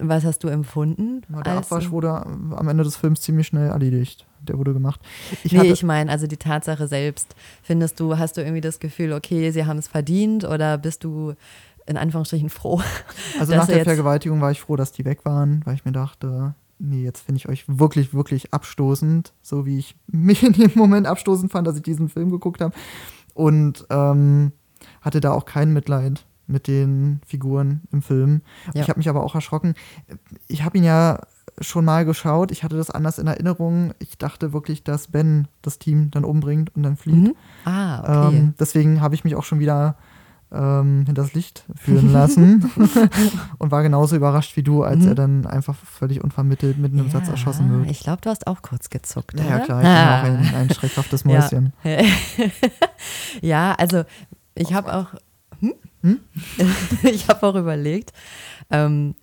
was hast du empfunden? Na, der Abwasch wurde am Ende des Films ziemlich schnell erledigt. Der wurde gemacht. Ich nee, ich meine, also die Tatsache selbst. Findest du, hast du irgendwie das Gefühl, okay, sie haben es verdient oder bist du in Anführungsstrichen froh? also nach er der Vergewaltigung war ich froh, dass die weg waren, weil ich mir dachte, nee, jetzt finde ich euch wirklich, wirklich abstoßend, so wie ich mich in dem Moment abstoßend fand, dass ich diesen Film geguckt habe. Und ähm, hatte da auch kein Mitleid mit den Figuren im Film. Ja. Ich habe mich aber auch erschrocken. Ich habe ihn ja schon mal geschaut. Ich hatte das anders in Erinnerung. Ich dachte wirklich, dass Ben das Team dann umbringt und dann flieht. Mhm. Ah, okay. Ähm, deswegen habe ich mich auch schon wieder ähm, hinters Licht führen lassen und war genauso überrascht wie du, als Mhm. er dann einfach völlig unvermittelt mitten im Satz Ja, erschossen wird. Ich glaube, du hast auch kurz gezuckt. Ja, ja, oder? klar, ich Ah. bin auch ein, ein schreckhaftes Ja. Mäuschen. ja, also ich habe auch, hm? Hm? ich habe auch überlegt, ähm,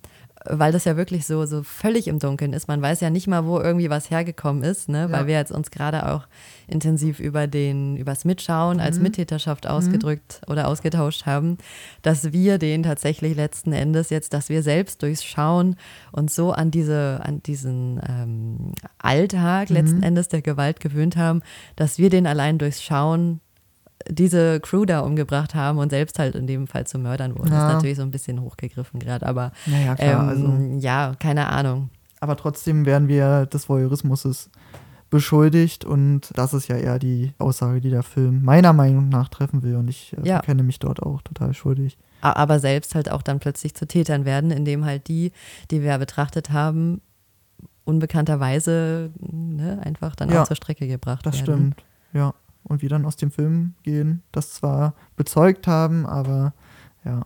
weil das ja wirklich so, so völlig im Dunkeln ist. Man weiß ja nicht mal, wo irgendwie was hergekommen ist, ne? weil Ja. wir jetzt uns gerade auch intensiv über den, übers Mitschauen Mhm. als Mittäterschaft ausgedrückt oder ausgetauscht haben, dass wir den tatsächlich letzten Endes jetzt, dass wir selbst durchs Schauen uns so an diese, an diesen ähm, Alltag Mhm. letzten Endes der Gewalt gewöhnt haben, dass wir den allein durchs Schauen diese Crew da umgebracht haben und selbst halt in dem Fall zu Mördern wurden. Das Ja. ist natürlich so ein bisschen hochgegriffen gerade, aber Ja, ja, klar. ähm, also, ja, keine Ahnung. aber trotzdem werden wir des Voyeurismus beschuldigt und das ist ja eher die Aussage, die der Film meiner Meinung nach treffen will und ich äh, Ja. kenne mich dort auch total schuldig. Aber selbst halt auch dann plötzlich zu Tätern werden, indem halt die, die wir betrachtet haben, unbekannterweise ne, einfach dann Ja, auch zur Strecke gebracht Das werden. stimmt, ja. Und wir dann aus dem Film gehen, das zwar bezeugt haben, aber ja.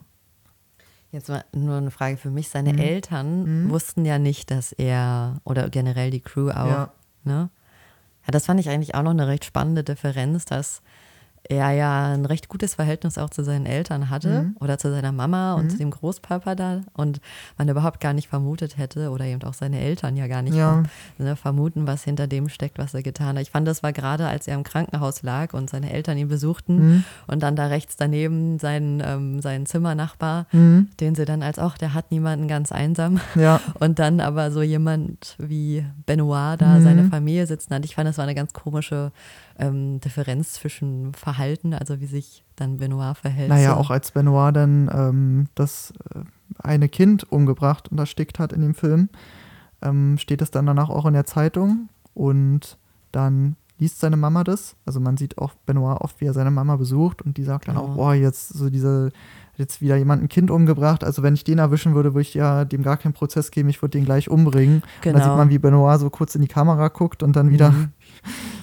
Jetzt mal nur eine Frage für mich. Seine Mhm. Eltern Mhm. wussten ja nicht, dass er, oder generell die Crew auch, Ja. ne? Ja, das fand ich eigentlich auch noch eine recht spannende Differenz, dass er ja ein recht gutes Verhältnis auch zu seinen Eltern hatte Mhm. oder zu seiner Mama und Mhm. zu dem Großpapa da und man überhaupt gar nicht vermutet hätte oder eben auch seine Eltern ja gar nicht Ja. ne, vermuten, was hinter dem steckt, was er getan hat. Ich fand, das war gerade, als er im Krankenhaus lag und seine Eltern ihn besuchten Mhm. und dann da rechts daneben sein, ähm, sein Zimmernachbar, Mhm. den sie dann als auch, der hat niemanden ganz einsam. Ja, Und dann aber so jemand wie Benoit da Mhm. seine Familie sitzen hat. Ich fand, das war eine ganz komische ähm, Differenz zwischen Verhalten, also wie sich dann Benoit verhält. naja, auch als Benoit dann ähm, das äh, eine Kind umgebracht und erstickt hat in dem Film, ähm, steht es dann danach auch in der Zeitung und dann liest seine Mama das. Also man sieht auch Benoit oft, wie er seine Mama besucht und die sagt dann Oh. auch, boah, jetzt so diese, jetzt wieder jemand ein Kind umgebracht. Also wenn ich den erwischen würde, würde ich ja dem gar keinen Prozess geben, ich würde den gleich umbringen. genau. Und dann sieht man, wie Benoit so kurz in die Kamera guckt und dann wieder Mhm.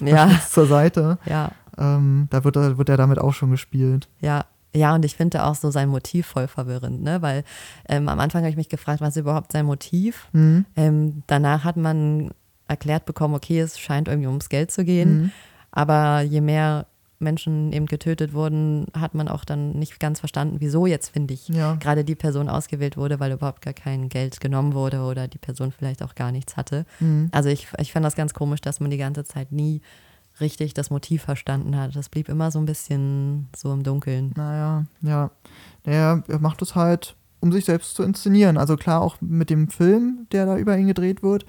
ja, zur Seite. ja, Ähm, da wird er, wird er damit auch schon gespielt. ja. Ja, und ich finde auch so sein Motiv voll verwirrend, ne? Weil ähm, am Anfang habe ich mich gefragt, was ist überhaupt sein Motiv? Mhm. Ähm, danach hat man erklärt bekommen, okay, es scheint irgendwie ums Geld zu gehen. Mhm. Aber je mehr Menschen eben getötet wurden, hat man auch dann nicht ganz verstanden, wieso jetzt, finde ich, Ja. gerade die Person ausgewählt wurde, weil überhaupt gar kein Geld genommen wurde oder die Person vielleicht auch gar nichts hatte. Mhm. Also ich, ich fand das ganz komisch, dass man die ganze Zeit nie richtig das Motiv verstanden hat. Das blieb immer so ein bisschen so im Dunkeln. Naja, ja. Naja, er macht es halt, um sich selbst zu inszenieren. Also klar auch mit dem Film, der da über ihn gedreht wird.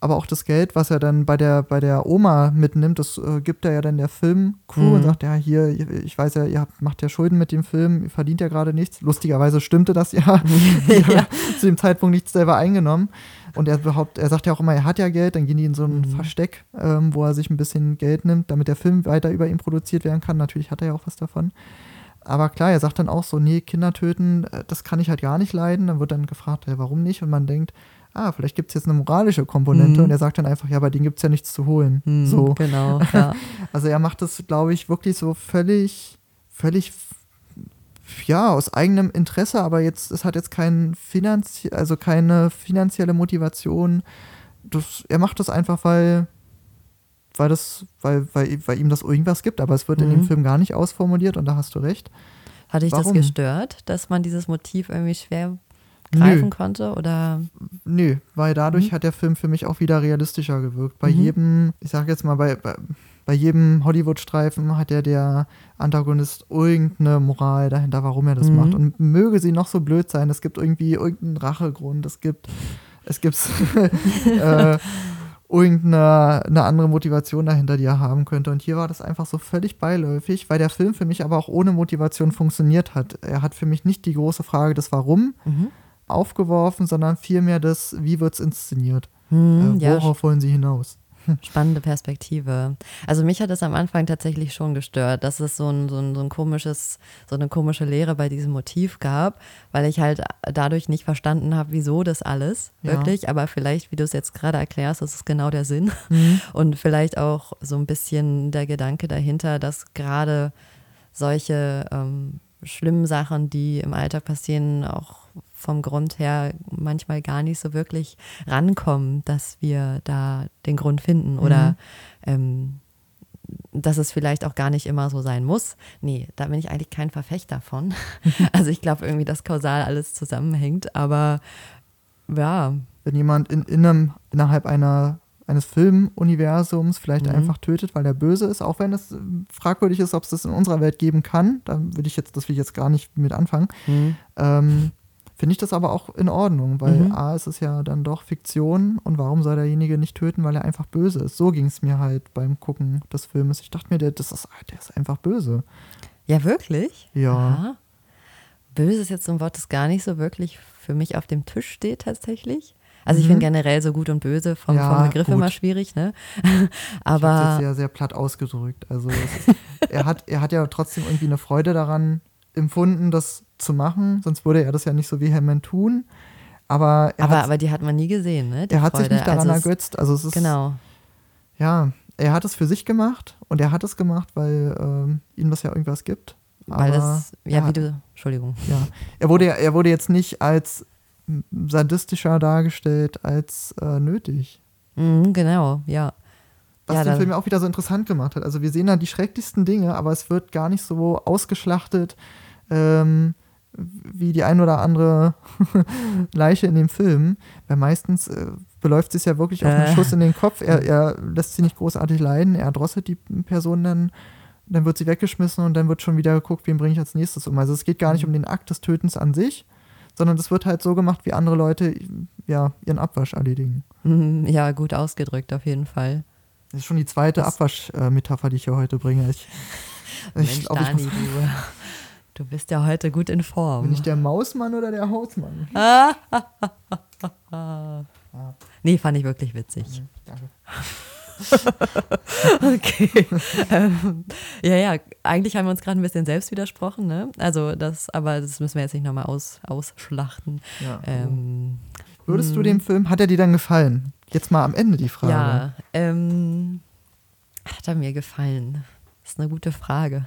Aber auch das Geld, was er dann bei der, bei der Oma mitnimmt, das äh, gibt er ja dann der Filmcrew Mhm. und sagt, ja, hier, ich weiß ja, ihr habt, macht ja Schulden mit dem Film, ihr verdient ja gerade nichts. Lustigerweise stimmte das ja. Ja. Zu dem Zeitpunkt nichts selber eingenommen. Und er behauptet, er sagt ja auch immer, er hat ja Geld, dann gehen die in so ein Mhm. Versteck, ähm, wo er sich ein bisschen Geld nimmt, damit der Film weiter über ihn produziert werden kann. Natürlich hat er ja auch was davon. Aber klar, er sagt dann auch so, nee, Kinder töten, äh, das kann ich halt gar nicht leiden. Dann wird dann gefragt, hey, warum nicht? Und man denkt, ah, vielleicht gibt es jetzt eine moralische Komponente. Mhm. Und er sagt dann einfach, ja, bei denen gibt es ja nichts zu holen. Hm, So. Genau, ja. Also er macht das, glaube ich, wirklich so völlig, völlig, ja, aus eigenem Interesse, aber jetzt, es hat jetzt kein Finanzie also keine finanzielle Motivation. Das, er macht das einfach, weil, weil das, weil, weil, weil ihm das irgendwas gibt, aber es wird in dem Mhm. Film gar nicht ausformuliert und da hast du recht. Hat dich das Warum? gestört, dass man dieses Motiv irgendwie schwer greifen Nö. konnte? Oder? Nö, weil dadurch Mhm. hat der Film für mich auch wieder realistischer gewirkt. Bei Mhm. jedem, ich sag jetzt mal, bei, bei, bei jedem Hollywood-Streifen hat ja der Antagonist irgendeine Moral dahinter, warum er das Mhm. macht. Und möge sie noch so blöd sein, es gibt irgendwie irgendeinen Rachegrund, es gibt, es gibt äh, irgendeine eine andere Motivation dahinter, die er haben könnte. Und hier war das einfach so völlig beiläufig, weil der Film für mich aber auch ohne Motivation funktioniert hat. Er hat für mich nicht die große Frage des Warum Mhm. Aufgeworfen, sondern vielmehr das, wie wird es inszeniert? Hm, äh, ja, worauf wollen sie hinaus? Spannende Perspektive. Also mich hat es am Anfang tatsächlich schon gestört, dass es so ein, so ein, so ein komisches, so eine komische Lehre bei diesem Motiv gab, weil ich halt dadurch nicht verstanden habe, wieso das alles Ja. wirklich. Aber vielleicht, wie du es jetzt gerade erklärst, das ist genau der Sinn. Mhm. Und vielleicht auch so ein bisschen der Gedanke dahinter, dass gerade solche ähm, schlimmen Sachen, die im Alltag passieren, auch vom Grund her manchmal gar nicht so wirklich rankommen, dass wir da den Grund finden oder ähm, dass es vielleicht auch gar nicht immer so sein muss. Nee, da bin ich eigentlich kein Verfechter von. also ich glaube irgendwie, dass kausal alles zusammenhängt, aber ja, Wenn jemand in, in einem, innerhalb einer, eines Filmuniversums vielleicht Mhm. einfach tötet, weil er böse ist, auch wenn es äh, fragwürdig ist, ob es das in unserer Welt geben kann, dann würde ich jetzt, das will ich jetzt gar nicht mit anfangen. hm, Ähm, Finde ich das aber auch in Ordnung, weil Mhm. A, es ist ja dann doch Fiktion und warum soll derjenige nicht töten, weil er einfach böse ist? So ging es mir halt beim Gucken des Filmes. Ich dachte mir, der, das ist, der ist einfach böse. ja wirklich? Ja. Aha. Böse ist jetzt so ein Wort, das gar nicht so wirklich für mich auf dem Tisch steht tatsächlich. Also ich Mhm. finde generell so gut und böse vom, Ja, vom Begriff gut. immer schwierig, ne? Ich habe Aber jetzt sehr, sehr platt ausgedrückt. Also ist, er, hat, er hat ja trotzdem irgendwie eine Freude daran empfunden, das zu machen, sonst würde er das ja nicht so vehement tun. Aber er aber, hat, aber die hat man nie gesehen, ne? Die er hat sich Freude. nicht daran Also ergötzt. Also es ist, Genau. ja, er hat es für sich gemacht und er hat es gemacht, weil ähm, ihm das ja irgendwas gibt. Weil Aber das, ja, er, wie du, Entschuldigung. ja, er wurde ja, er wurde jetzt nicht als sadistischer dargestellt als äh, nötig. Mhm, genau, ja. Was Ja, den Film ja auch wieder so interessant gemacht hat. Also wir sehen da die schrecklichsten Dinge, aber es wird gar nicht so ausgeschlachtet ähm, wie die ein oder andere Leiche in dem Film. Weil meistens äh, beläuft es sich ja wirklich auf einen Äh. Schuss in den Kopf. Er, er lässt sie nicht großartig leiden, er drosselt die Person dann, dann wird sie weggeschmissen und dann wird schon wieder geguckt, wen bringe ich als nächstes um. Also es geht gar nicht Mhm. um den Akt des Tötens an sich, sondern das wird halt so gemacht, wie andere Leute ja, ihren Abwasch erledigen. Mhm, Ja, gut ausgedrückt auf jeden Fall. Das ist schon die zweite Abwasch-Metapher, die ich hier heute bringe. Ich, ich Mensch, ich Dani, muss, du, du bist ja heute gut in Form. bin ich der Mausmann oder der Hausmann? nee, fand ich wirklich witzig. Danke. Okay. ähm, ja, ja, eigentlich haben wir uns gerade ein bisschen selbst widersprochen, ne? Also das, aber das müssen wir jetzt nicht nochmal aus, ausschlachten. Ja. Ähm, Würdest du dem Film, hat er dir dann gefallen? Jetzt mal am Ende die Frage. ja, ähm, hat er mir gefallen? Das ist eine gute Frage.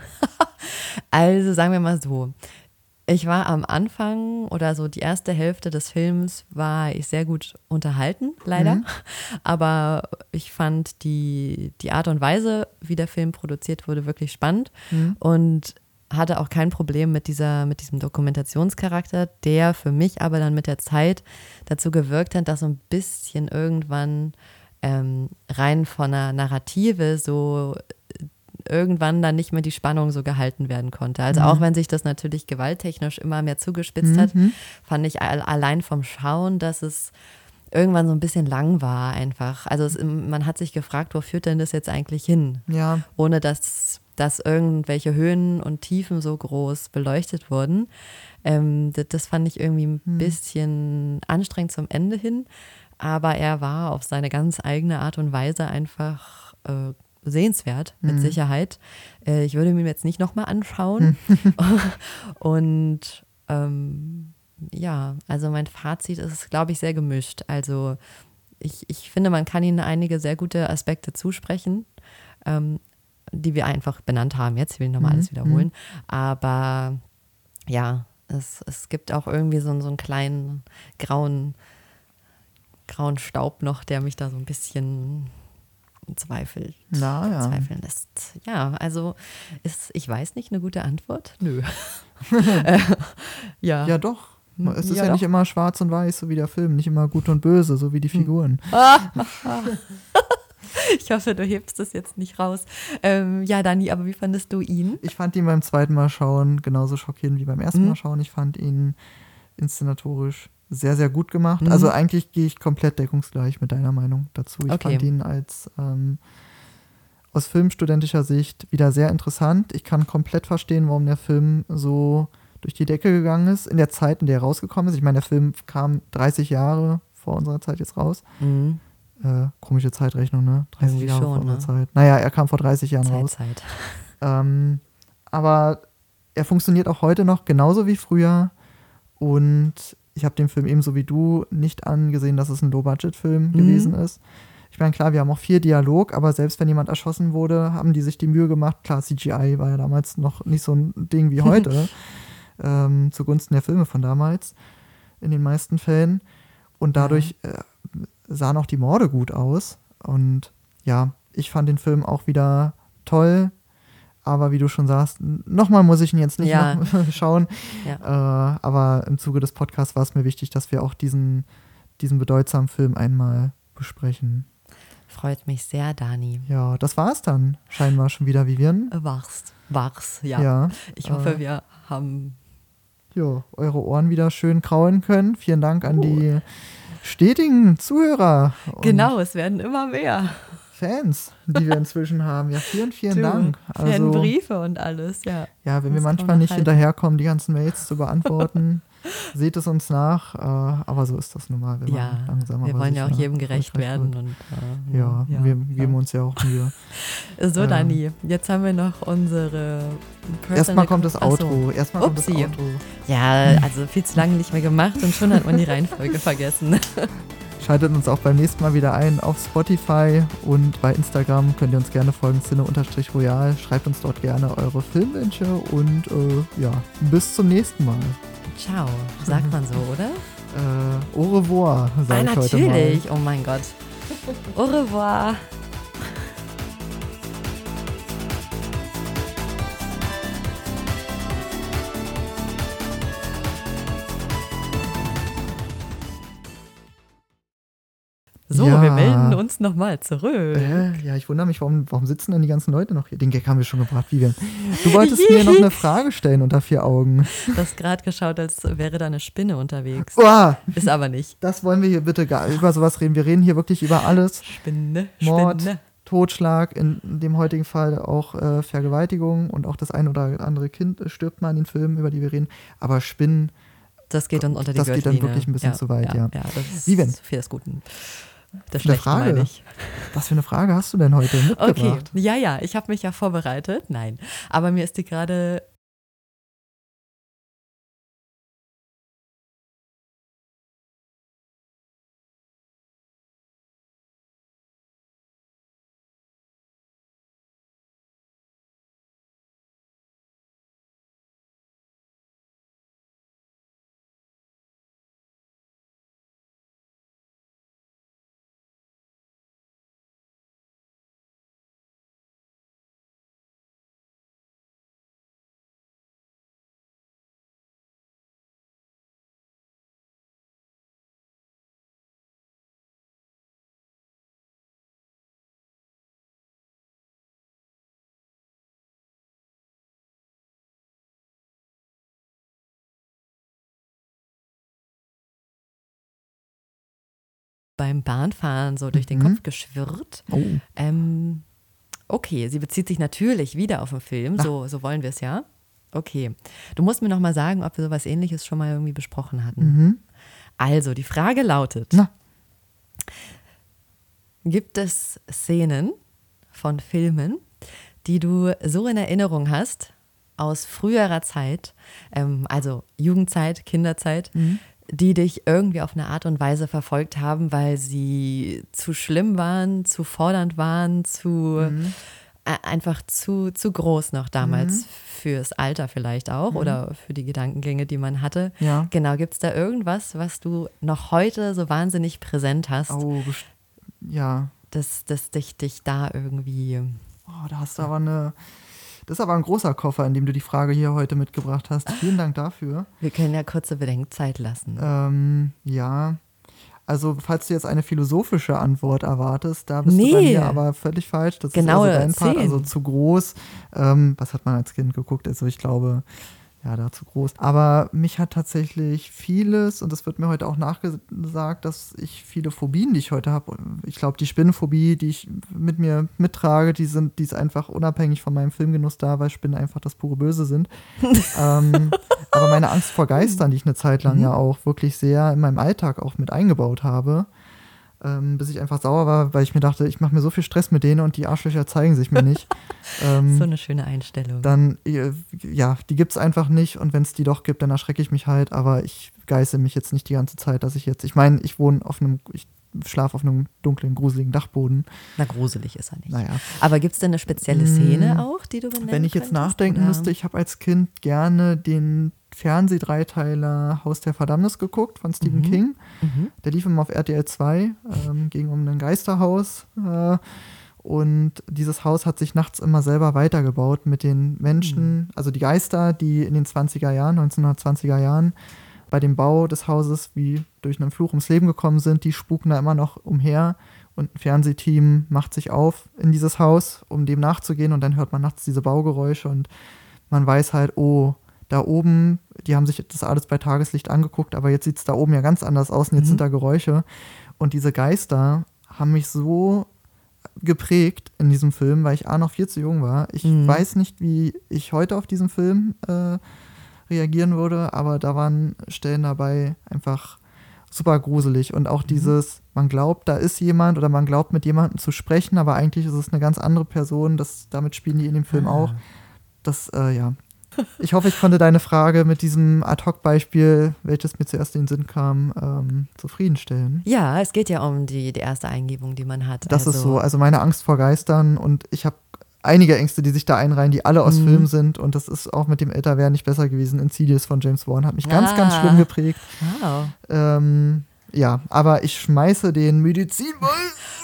also sagen wir mal so. Ich war am Anfang oder so die erste Hälfte des Films war ich sehr gut unterhalten, leider. Mhm. Aber ich fand die, die Art und Weise, wie der Film produziert wurde, wirklich spannend Mhm. und hatte auch kein Problem mit, dieser, mit diesem Dokumentationscharakter, der für mich aber dann mit der Zeit dazu gewirkt hat, dass so ein bisschen irgendwann ähm, rein von einer Narrative so äh, irgendwann dann nicht mehr die Spannung so gehalten werden konnte. Also auch wenn sich das natürlich gewalttechnisch immer mehr zugespitzt hat, Mhm. fand ich all- allein vom Schauen, dass es irgendwann so ein bisschen lang war einfach. Also es, man hat sich gefragt, wo führt denn das jetzt eigentlich hin? Ja, ohne dass, dass irgendwelche Höhen und Tiefen so groß beleuchtet wurden. Ähm, das, das fand ich irgendwie ein bisschen anstrengend zum Ende hin, aber er war auf seine ganz eigene Art und Weise einfach äh, sehenswert, mit Sicherheit. Äh, ich würde mir jetzt nicht nochmal anschauen. und ähm, ja, also mein Fazit ist, glaube ich, sehr gemischt. Also ich, ich finde, man kann ihnen einige sehr gute Aspekte zusprechen, ähm, die wir einfach benannt haben. Jetzt will ich nochmal alles wiederholen. Aber ja, es, es gibt auch irgendwie so, so einen kleinen grauen, grauen Staub noch, der mich da so ein bisschen zweifelt, Na ja. zweifeln lässt. Ja, also ist, ich weiß nicht, eine gute Antwort? Nö. äh, ja. ja doch. Es ist Ja, ja, nicht immer schwarz und weiß, so wie der Film, nicht immer gut und böse, so wie die Figuren. Ich hoffe, du hebst das jetzt nicht raus. Ähm, ja, Dani, aber wie fandest du ihn? Ich fand ihn beim zweiten Mal schauen genauso schockierend wie beim ersten Mhm. Mal schauen. Ich fand ihn inszenatorisch sehr, sehr gut gemacht. Mhm. Also eigentlich gehe ich komplett deckungsgleich mit deiner Meinung dazu. Ich Okay. fand ihn als ähm, aus filmstudentischer Sicht wieder sehr interessant. Ich kann komplett verstehen, warum der Film so durch die Decke gegangen ist in der Zeit, in der er rausgekommen ist. Ich meine, der Film kam 30 Jahre vor unserer Zeit jetzt raus. Mhm. Äh, komische Zeitrechnung, ne? 30 Irgendwie Jahre schon, vor unserer ne? Zeit. Naja, er kam vor 30 Jahren Zeit, raus. Zeit. Ähm, aber er funktioniert auch heute noch genauso wie früher. Und ich habe den Film ebenso wie du nicht angesehen, dass es ein Low-Budget-Film Mhm. gewesen ist. Ich meine, klar, wir haben auch viel Dialog, aber selbst wenn jemand erschossen wurde, haben die sich die Mühe gemacht. Klar, CGI war ja damals noch nicht so ein Ding wie heute, ähm, zugunsten der Filme von damals, in den meisten Fällen. Und dadurch äh, sahen auch die Morde gut aus. Und ja, ich fand den Film auch wieder toll. Aber wie du schon sagst, nochmal muss ich ihn jetzt nicht Ja. schauen. Ja. Äh, aber im Zuge des Podcasts war es mir wichtig, dass wir auch diesen, diesen bedeutsamen Film einmal besprechen. Freut mich sehr, Dani. Ja, das war es dann scheinbar schon wieder, Vivian. War's. War's, ja. Ja. Ich hoffe, äh, wir haben. ja, eure Ohren wieder schön kraulen können. Vielen Dank an Oh. die stetigen Zuhörer Genau, es werden immer mehr. Fans, die wir inzwischen haben. Ja, vielen, vielen Du, Dank. Also, Fanbriefe und alles, ja. ja, wenn wir Das manchmal man nicht halten. hinterherkommen, die ganzen Mails zu beantworten, seht es uns nach. Äh, aber so ist das nun mal, wenn Ja, man langsam wir wollen ja auch jedem gerecht werden. wird. Und, äh, Ja, wir geben uns ja auch Mühe. So, ähm, Dani, jetzt haben wir noch unsere. Personal Erstmal kommt das Ach so. Outro. Erstmal kommt das Upsi. Outro. Ja, also viel zu lange nicht mehr gemacht und schon hat man die Reihenfolge vergessen. Schaltet uns auch beim nächsten Mal wieder ein auf Spotify und bei Instagram könnt ihr uns gerne folgen, Cine-Royal. Schreibt uns dort gerne eure Filmwünsche und äh, ja, bis zum nächsten Mal. Ciao, sagt man so, oder? Äh, au revoir, Ah, sage ich heute mal. natürlich. Oh mein Gott. Au revoir. So, Ja. wir melden uns nochmal zurück. Äh, ja, ich wundere mich, warum, warum sitzen denn die ganzen Leute noch hier? Den Gag haben wir schon gebracht, Vivian. Du wolltest mir noch eine Frage stellen unter vier Augen. Du hast gerade geschaut, als wäre da eine Spinne unterwegs. Uah, Ist aber nicht. das wollen wir hier bitte gar über sowas reden. Wir reden hier wirklich über alles. Spinne, Mord, Spinne. Totschlag, in dem heutigen Fall auch äh, Vergewaltigung und auch das ein oder andere Kind stirbt mal in den Filmen, über die wir reden. Aber Spinnen, Das geht dann unter die Das geht dann wirklich ein bisschen zu weit, ja. Ja, das ist Wie wenn? viel des Guten. Der Eine Frage. was für eine Frage hast du denn heute mitgebracht? Okay, ja, ja, ich habe mich ja vorbereitet. Nein, aber mir ist die gerade beim Bahnfahren so durch den Mhm. Kopf geschwirrt. Oh, Ähm, okay, sie bezieht sich natürlich wieder auf den Film, Ach. so, so wollen wir es ja. Okay, du musst mir noch mal sagen, ob wir sowas ähnliches schon mal irgendwie besprochen hatten. mhm. Also, die Frage lautet, Na. gibt es Szenen von Filmen, die du so in Erinnerung hast, aus früherer Zeit, ähm, also Jugendzeit, Kinderzeit, Mhm. Die dich irgendwie auf eine Art und Weise verfolgt haben, weil sie zu schlimm waren, zu fordernd waren, zu Mhm. äh, einfach zu, zu groß noch damals fürs Alter vielleicht auch oder für die Gedankengänge, die man hatte. Ja. Genau, gibt es da irgendwas, was du noch heute so wahnsinnig präsent hast, Oh, ja. dass, dass dich, dich da irgendwie. Oh, da hast du aber eine. Das ist aber ein großer Koffer, in dem du die Frage hier heute mitgebracht hast. Vielen Dank dafür. Wir können ja kurze Bedenkzeit lassen. Ähm, ja. Also, falls du jetzt eine philosophische Antwort erwartest, da bist Nee. du bei mir aber völlig falsch. Das Genaue ist also dein Part, also zu groß. Ähm, was hat man als Kind geguckt? Also, ich glaube, ja, da zu groß. Aber mich hat tatsächlich vieles, und das wird mir heute auch nachgesagt, dass ich viele Phobien, die ich heute habe, ich glaube, die Spinnenphobie, die ich mit mir mittrage, die sind, die ist einfach unabhängig von meinem Filmgenuss da, weil Spinnen einfach das pure Böse sind. ähm, aber meine Angst vor Geistern, die ich eine Zeit lang ja auch wirklich sehr in meinem Alltag auch mit eingebaut habe, ähm, bis ich einfach sauer war, weil ich mir dachte, ich mache mir so viel Stress mit denen und die Arschlöcher zeigen sich mir nicht. ähm, so eine schöne Einstellung. dann, äh, ja, die gibt's einfach nicht und wenn es die doch gibt, dann erschrecke ich mich halt, aber ich geißel mich jetzt nicht die ganze Zeit, dass ich jetzt, ich meine, ich wohne auf einem, ich schlafe auf einem dunklen, gruseligen Dachboden. Na, gruselig ist er nicht. Naja, Aber gibt es denn eine spezielle Szene auch, die du benennen wenn ich jetzt nachdenken oder? müsste, ich habe als Kind gerne den Fernsehdreiteiler Haus der Verdammnis geguckt von Stephen King. Mhm. Der lief immer auf RTL 2, ähm, ging um ein Geisterhaus. Äh, und dieses Haus hat sich nachts immer selber weitergebaut mit den Menschen, also die Geister, die in den 20er Jahren, 1920er Jahren, bei dem Bau des Hauses wie durch einen Fluch ums Leben gekommen sind, die spuken da immer noch umher. Und ein Fernsehteam macht sich auf in dieses Haus, um dem nachzugehen. Und dann hört man nachts diese Baugeräusche und man weiß halt, oh, da oben, die haben sich das alles bei Tageslicht angeguckt, aber jetzt sieht es da oben ja ganz anders aus und jetzt sind da Geräusche. Und diese Geister haben mich so geprägt in diesem Film, weil ich A noch viel zu jung war. Ich Mhm. weiß nicht, wie ich heute auf diesen Film äh, reagieren würde, aber da waren Stellen dabei einfach super gruselig und auch dieses, man glaubt, da ist jemand oder man glaubt, mit jemandem zu sprechen, aber eigentlich ist es eine ganz andere Person. Das, damit spielen die in dem Film auch. Das, äh, ja. Ich hoffe, ich konnte deine Frage mit diesem Ad-Hoc-Beispiel, welches mir zuerst in den Sinn kam, ähm, zufriedenstellen. Ja, es geht ja um die, die erste Eingebung, die man hat. Das also, ist so. Also meine Angst vor Geistern und ich habe einige Ängste, die sich da einreihen, die alle aus Mhm. Film sind und das ist auch mit dem Älterwerden nicht besser gewesen. Insidious von James Wan hat mich ganz, ganz Ah. schlimm geprägt. Wow. Ähm, ja, aber ich schmeiße den Medizinball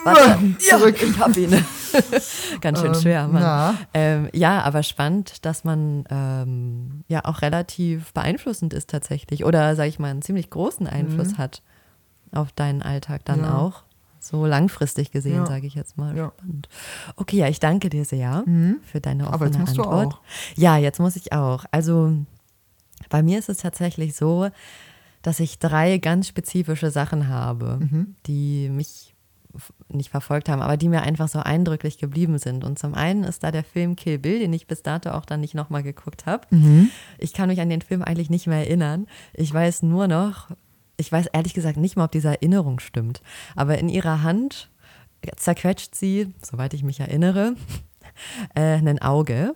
Warte, zurück. Ja, ich hab ihn. Ganz schön Ähm, schwer, Mann. Ähm, ja, aber spannend, dass man ähm, ja auch relativ beeinflussend ist tatsächlich. Oder, sag ich mal, einen ziemlich großen Einfluss hat auf deinen Alltag dann Mhm. Ja. auch. So langfristig gesehen, Ja. sage ich jetzt mal. Ja. Spannend. Okay, ja, ich danke dir sehr für deine offene Aber jetzt musst du Antwort. auch. Ja, jetzt muss ich auch. Also bei mir ist es tatsächlich so, dass ich drei ganz spezifische Sachen habe, Mhm. die mich nicht verfolgt haben, aber die mir einfach so eindrücklich geblieben sind. Und zum einen ist da der Film Kill Bill, den ich bis dato auch dann nicht nochmal geguckt habe. Mhm. Ich kann mich an den Film eigentlich nicht mehr erinnern. Ich weiß nur noch, ich weiß ehrlich gesagt nicht mal, ob diese Erinnerung stimmt. Aber in ihrer Hand zerquetscht sie, soweit ich mich erinnere, äh, ein Auge.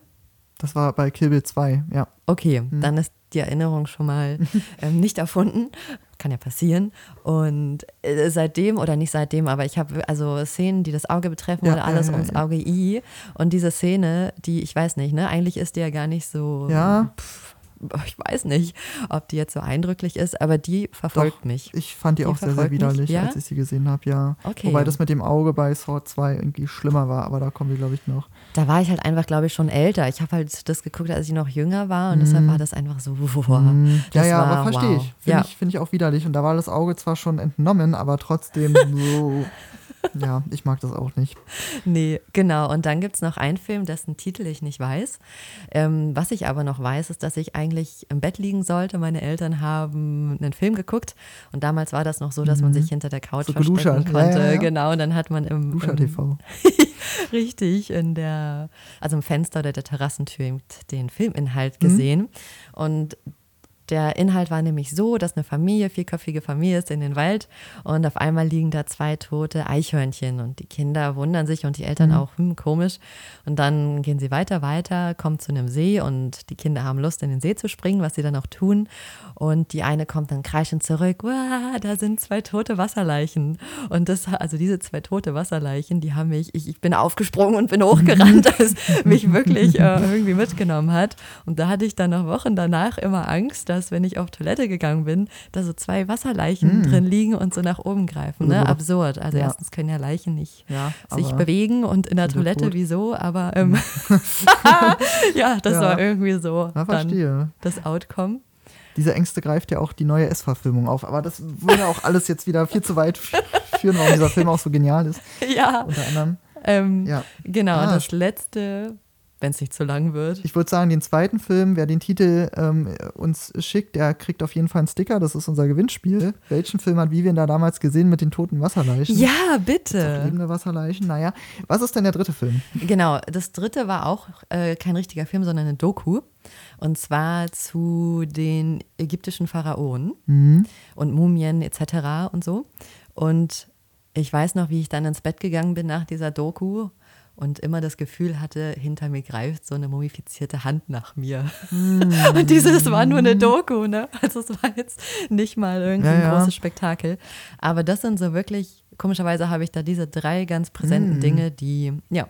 Das war bei Kill Bill 2, ja. Okay, dann ist die Erinnerung schon mal ähm, nicht erfunden. Kann ja passieren. Und äh, seitdem, oder nicht seitdem, aber ich habe also Szenen, die das Auge betreffen Ja, oder alles ja, ja, ums. Auge I. Und diese Szene, die, ich weiß nicht, ne, eigentlich ist die ja gar nicht so. Ja. Pff, ich weiß nicht, ob die jetzt so eindrücklich ist, aber die verfolgt Doch, mich. Ich fand die, Die auch sehr, sehr widerlich, ja? als ich sie gesehen habe, ja. Okay. Wobei das mit dem Auge bei Sword 2 irgendwie schlimmer war, aber da kommen wir, glaube ich, noch. Da war ich halt einfach, glaube ich, schon älter. Ich habe halt das geguckt, als ich noch jünger war und deshalb war das einfach so, wow. Mm, ja, ja, war, aber verstehe wow. ich. Finde Ja. ich, find ich auch widerlich. Und da war das Auge zwar schon entnommen, aber trotzdem so. Ja, ich mag das auch nicht. Nee, genau. Und dann gibt es noch einen Film, dessen Titel ich nicht weiß. Ähm, was ich aber noch weiß, ist, dass ich eigentlich im Bett liegen sollte. Meine Eltern haben einen Film geguckt und damals war das noch so, dass man sich hinter der Couch Mhm. So verstecken geluschert. Konnte. ja, ja. Genau, und dann hat man im, Duscher im TV. richtig in der, also im Fenster oder der Terrassentür den Filminhalt Mhm. gesehen. Und der Inhalt war nämlich so, dass eine Familie, vierköpfige Familie ist in den Wald und auf einmal liegen da zwei tote Eichhörnchen und die Kinder wundern sich und die Eltern auch, hm, komisch. Und dann gehen sie weiter, weiter, kommen zu einem See und die Kinder haben Lust, in den See zu springen, was sie dann auch tun. Und die eine kommt dann kreischend zurück, da sind zwei tote Wasserleichen. Und das, also diese zwei tote Wasserleichen, die haben mich, ich, ich bin aufgesprungen und bin hochgerannt, dass mich wirklich äh, irgendwie mitgenommen hat. Und da hatte ich dann noch Wochen danach immer Angst, dass dass wenn ich auf Toilette gegangen bin, da so zwei Wasserleichen drin liegen und so nach oben greifen. Ne? Absurd. Also Ja. erstens können ja Leichen nicht Ja, sich bewegen und in der Toilette tot. wieso, aber ähm, ja, das Ja. war irgendwie so Ja, dann das Outcome. Diese Ängste greift ja auch die neue S-Verfilmung auf. Aber das würde auch alles jetzt wieder viel zu weit führen, warum dieser Film auch so genial ist. Ja, Unter anderem. ähm, Ja. genau. Ah, das letzte, wenn es nicht zu lang wird. Ich würde sagen, den zweiten Film, wer den Titel ähm, uns schickt, der kriegt auf jeden Fall einen Sticker. Das ist unser Gewinnspiel. Welchen Film hat Vivian da damals gesehen mit den toten Wasserleichen? Ja, bitte. lebende Wasserleichen. Naja. Was ist denn der dritte Film? Genau, das dritte war auch äh, kein richtiger Film, sondern eine Doku. Und zwar zu den ägyptischen Pharaonen Mhm. und Mumien etc. und so. Und ich weiß noch, wie ich dann ins Bett gegangen bin nach dieser Doku und immer das Gefühl hatte, hinter mir greift so eine mumifizierte Hand nach mir. Und dieses war nur eine Doku, ne? Also es war jetzt nicht mal irgendwie Ja, ein ja. großes Spektakel. Aber das sind so wirklich, komischerweise habe ich da diese drei ganz präsenten Mm. Dinge, die, ja,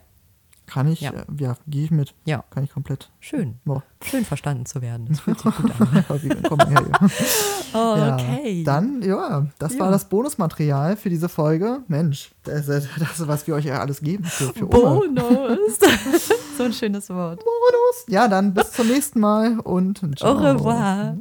Kann ich, Ja. äh, ja gehe ich mit. ja, Kann ich komplett. schön. Ja. Schön verstanden zu werden. Das fühlt sich gut an. Oh, Ja, okay. Dann, ja, das war das Bonusmaterial für diese Folge. Mensch, das, das, das was wir euch ja alles geben für, für. Bonus. so ein schönes Wort. Bonus. Ja, dann bis zum nächsten Mal und ciao. Au revoir.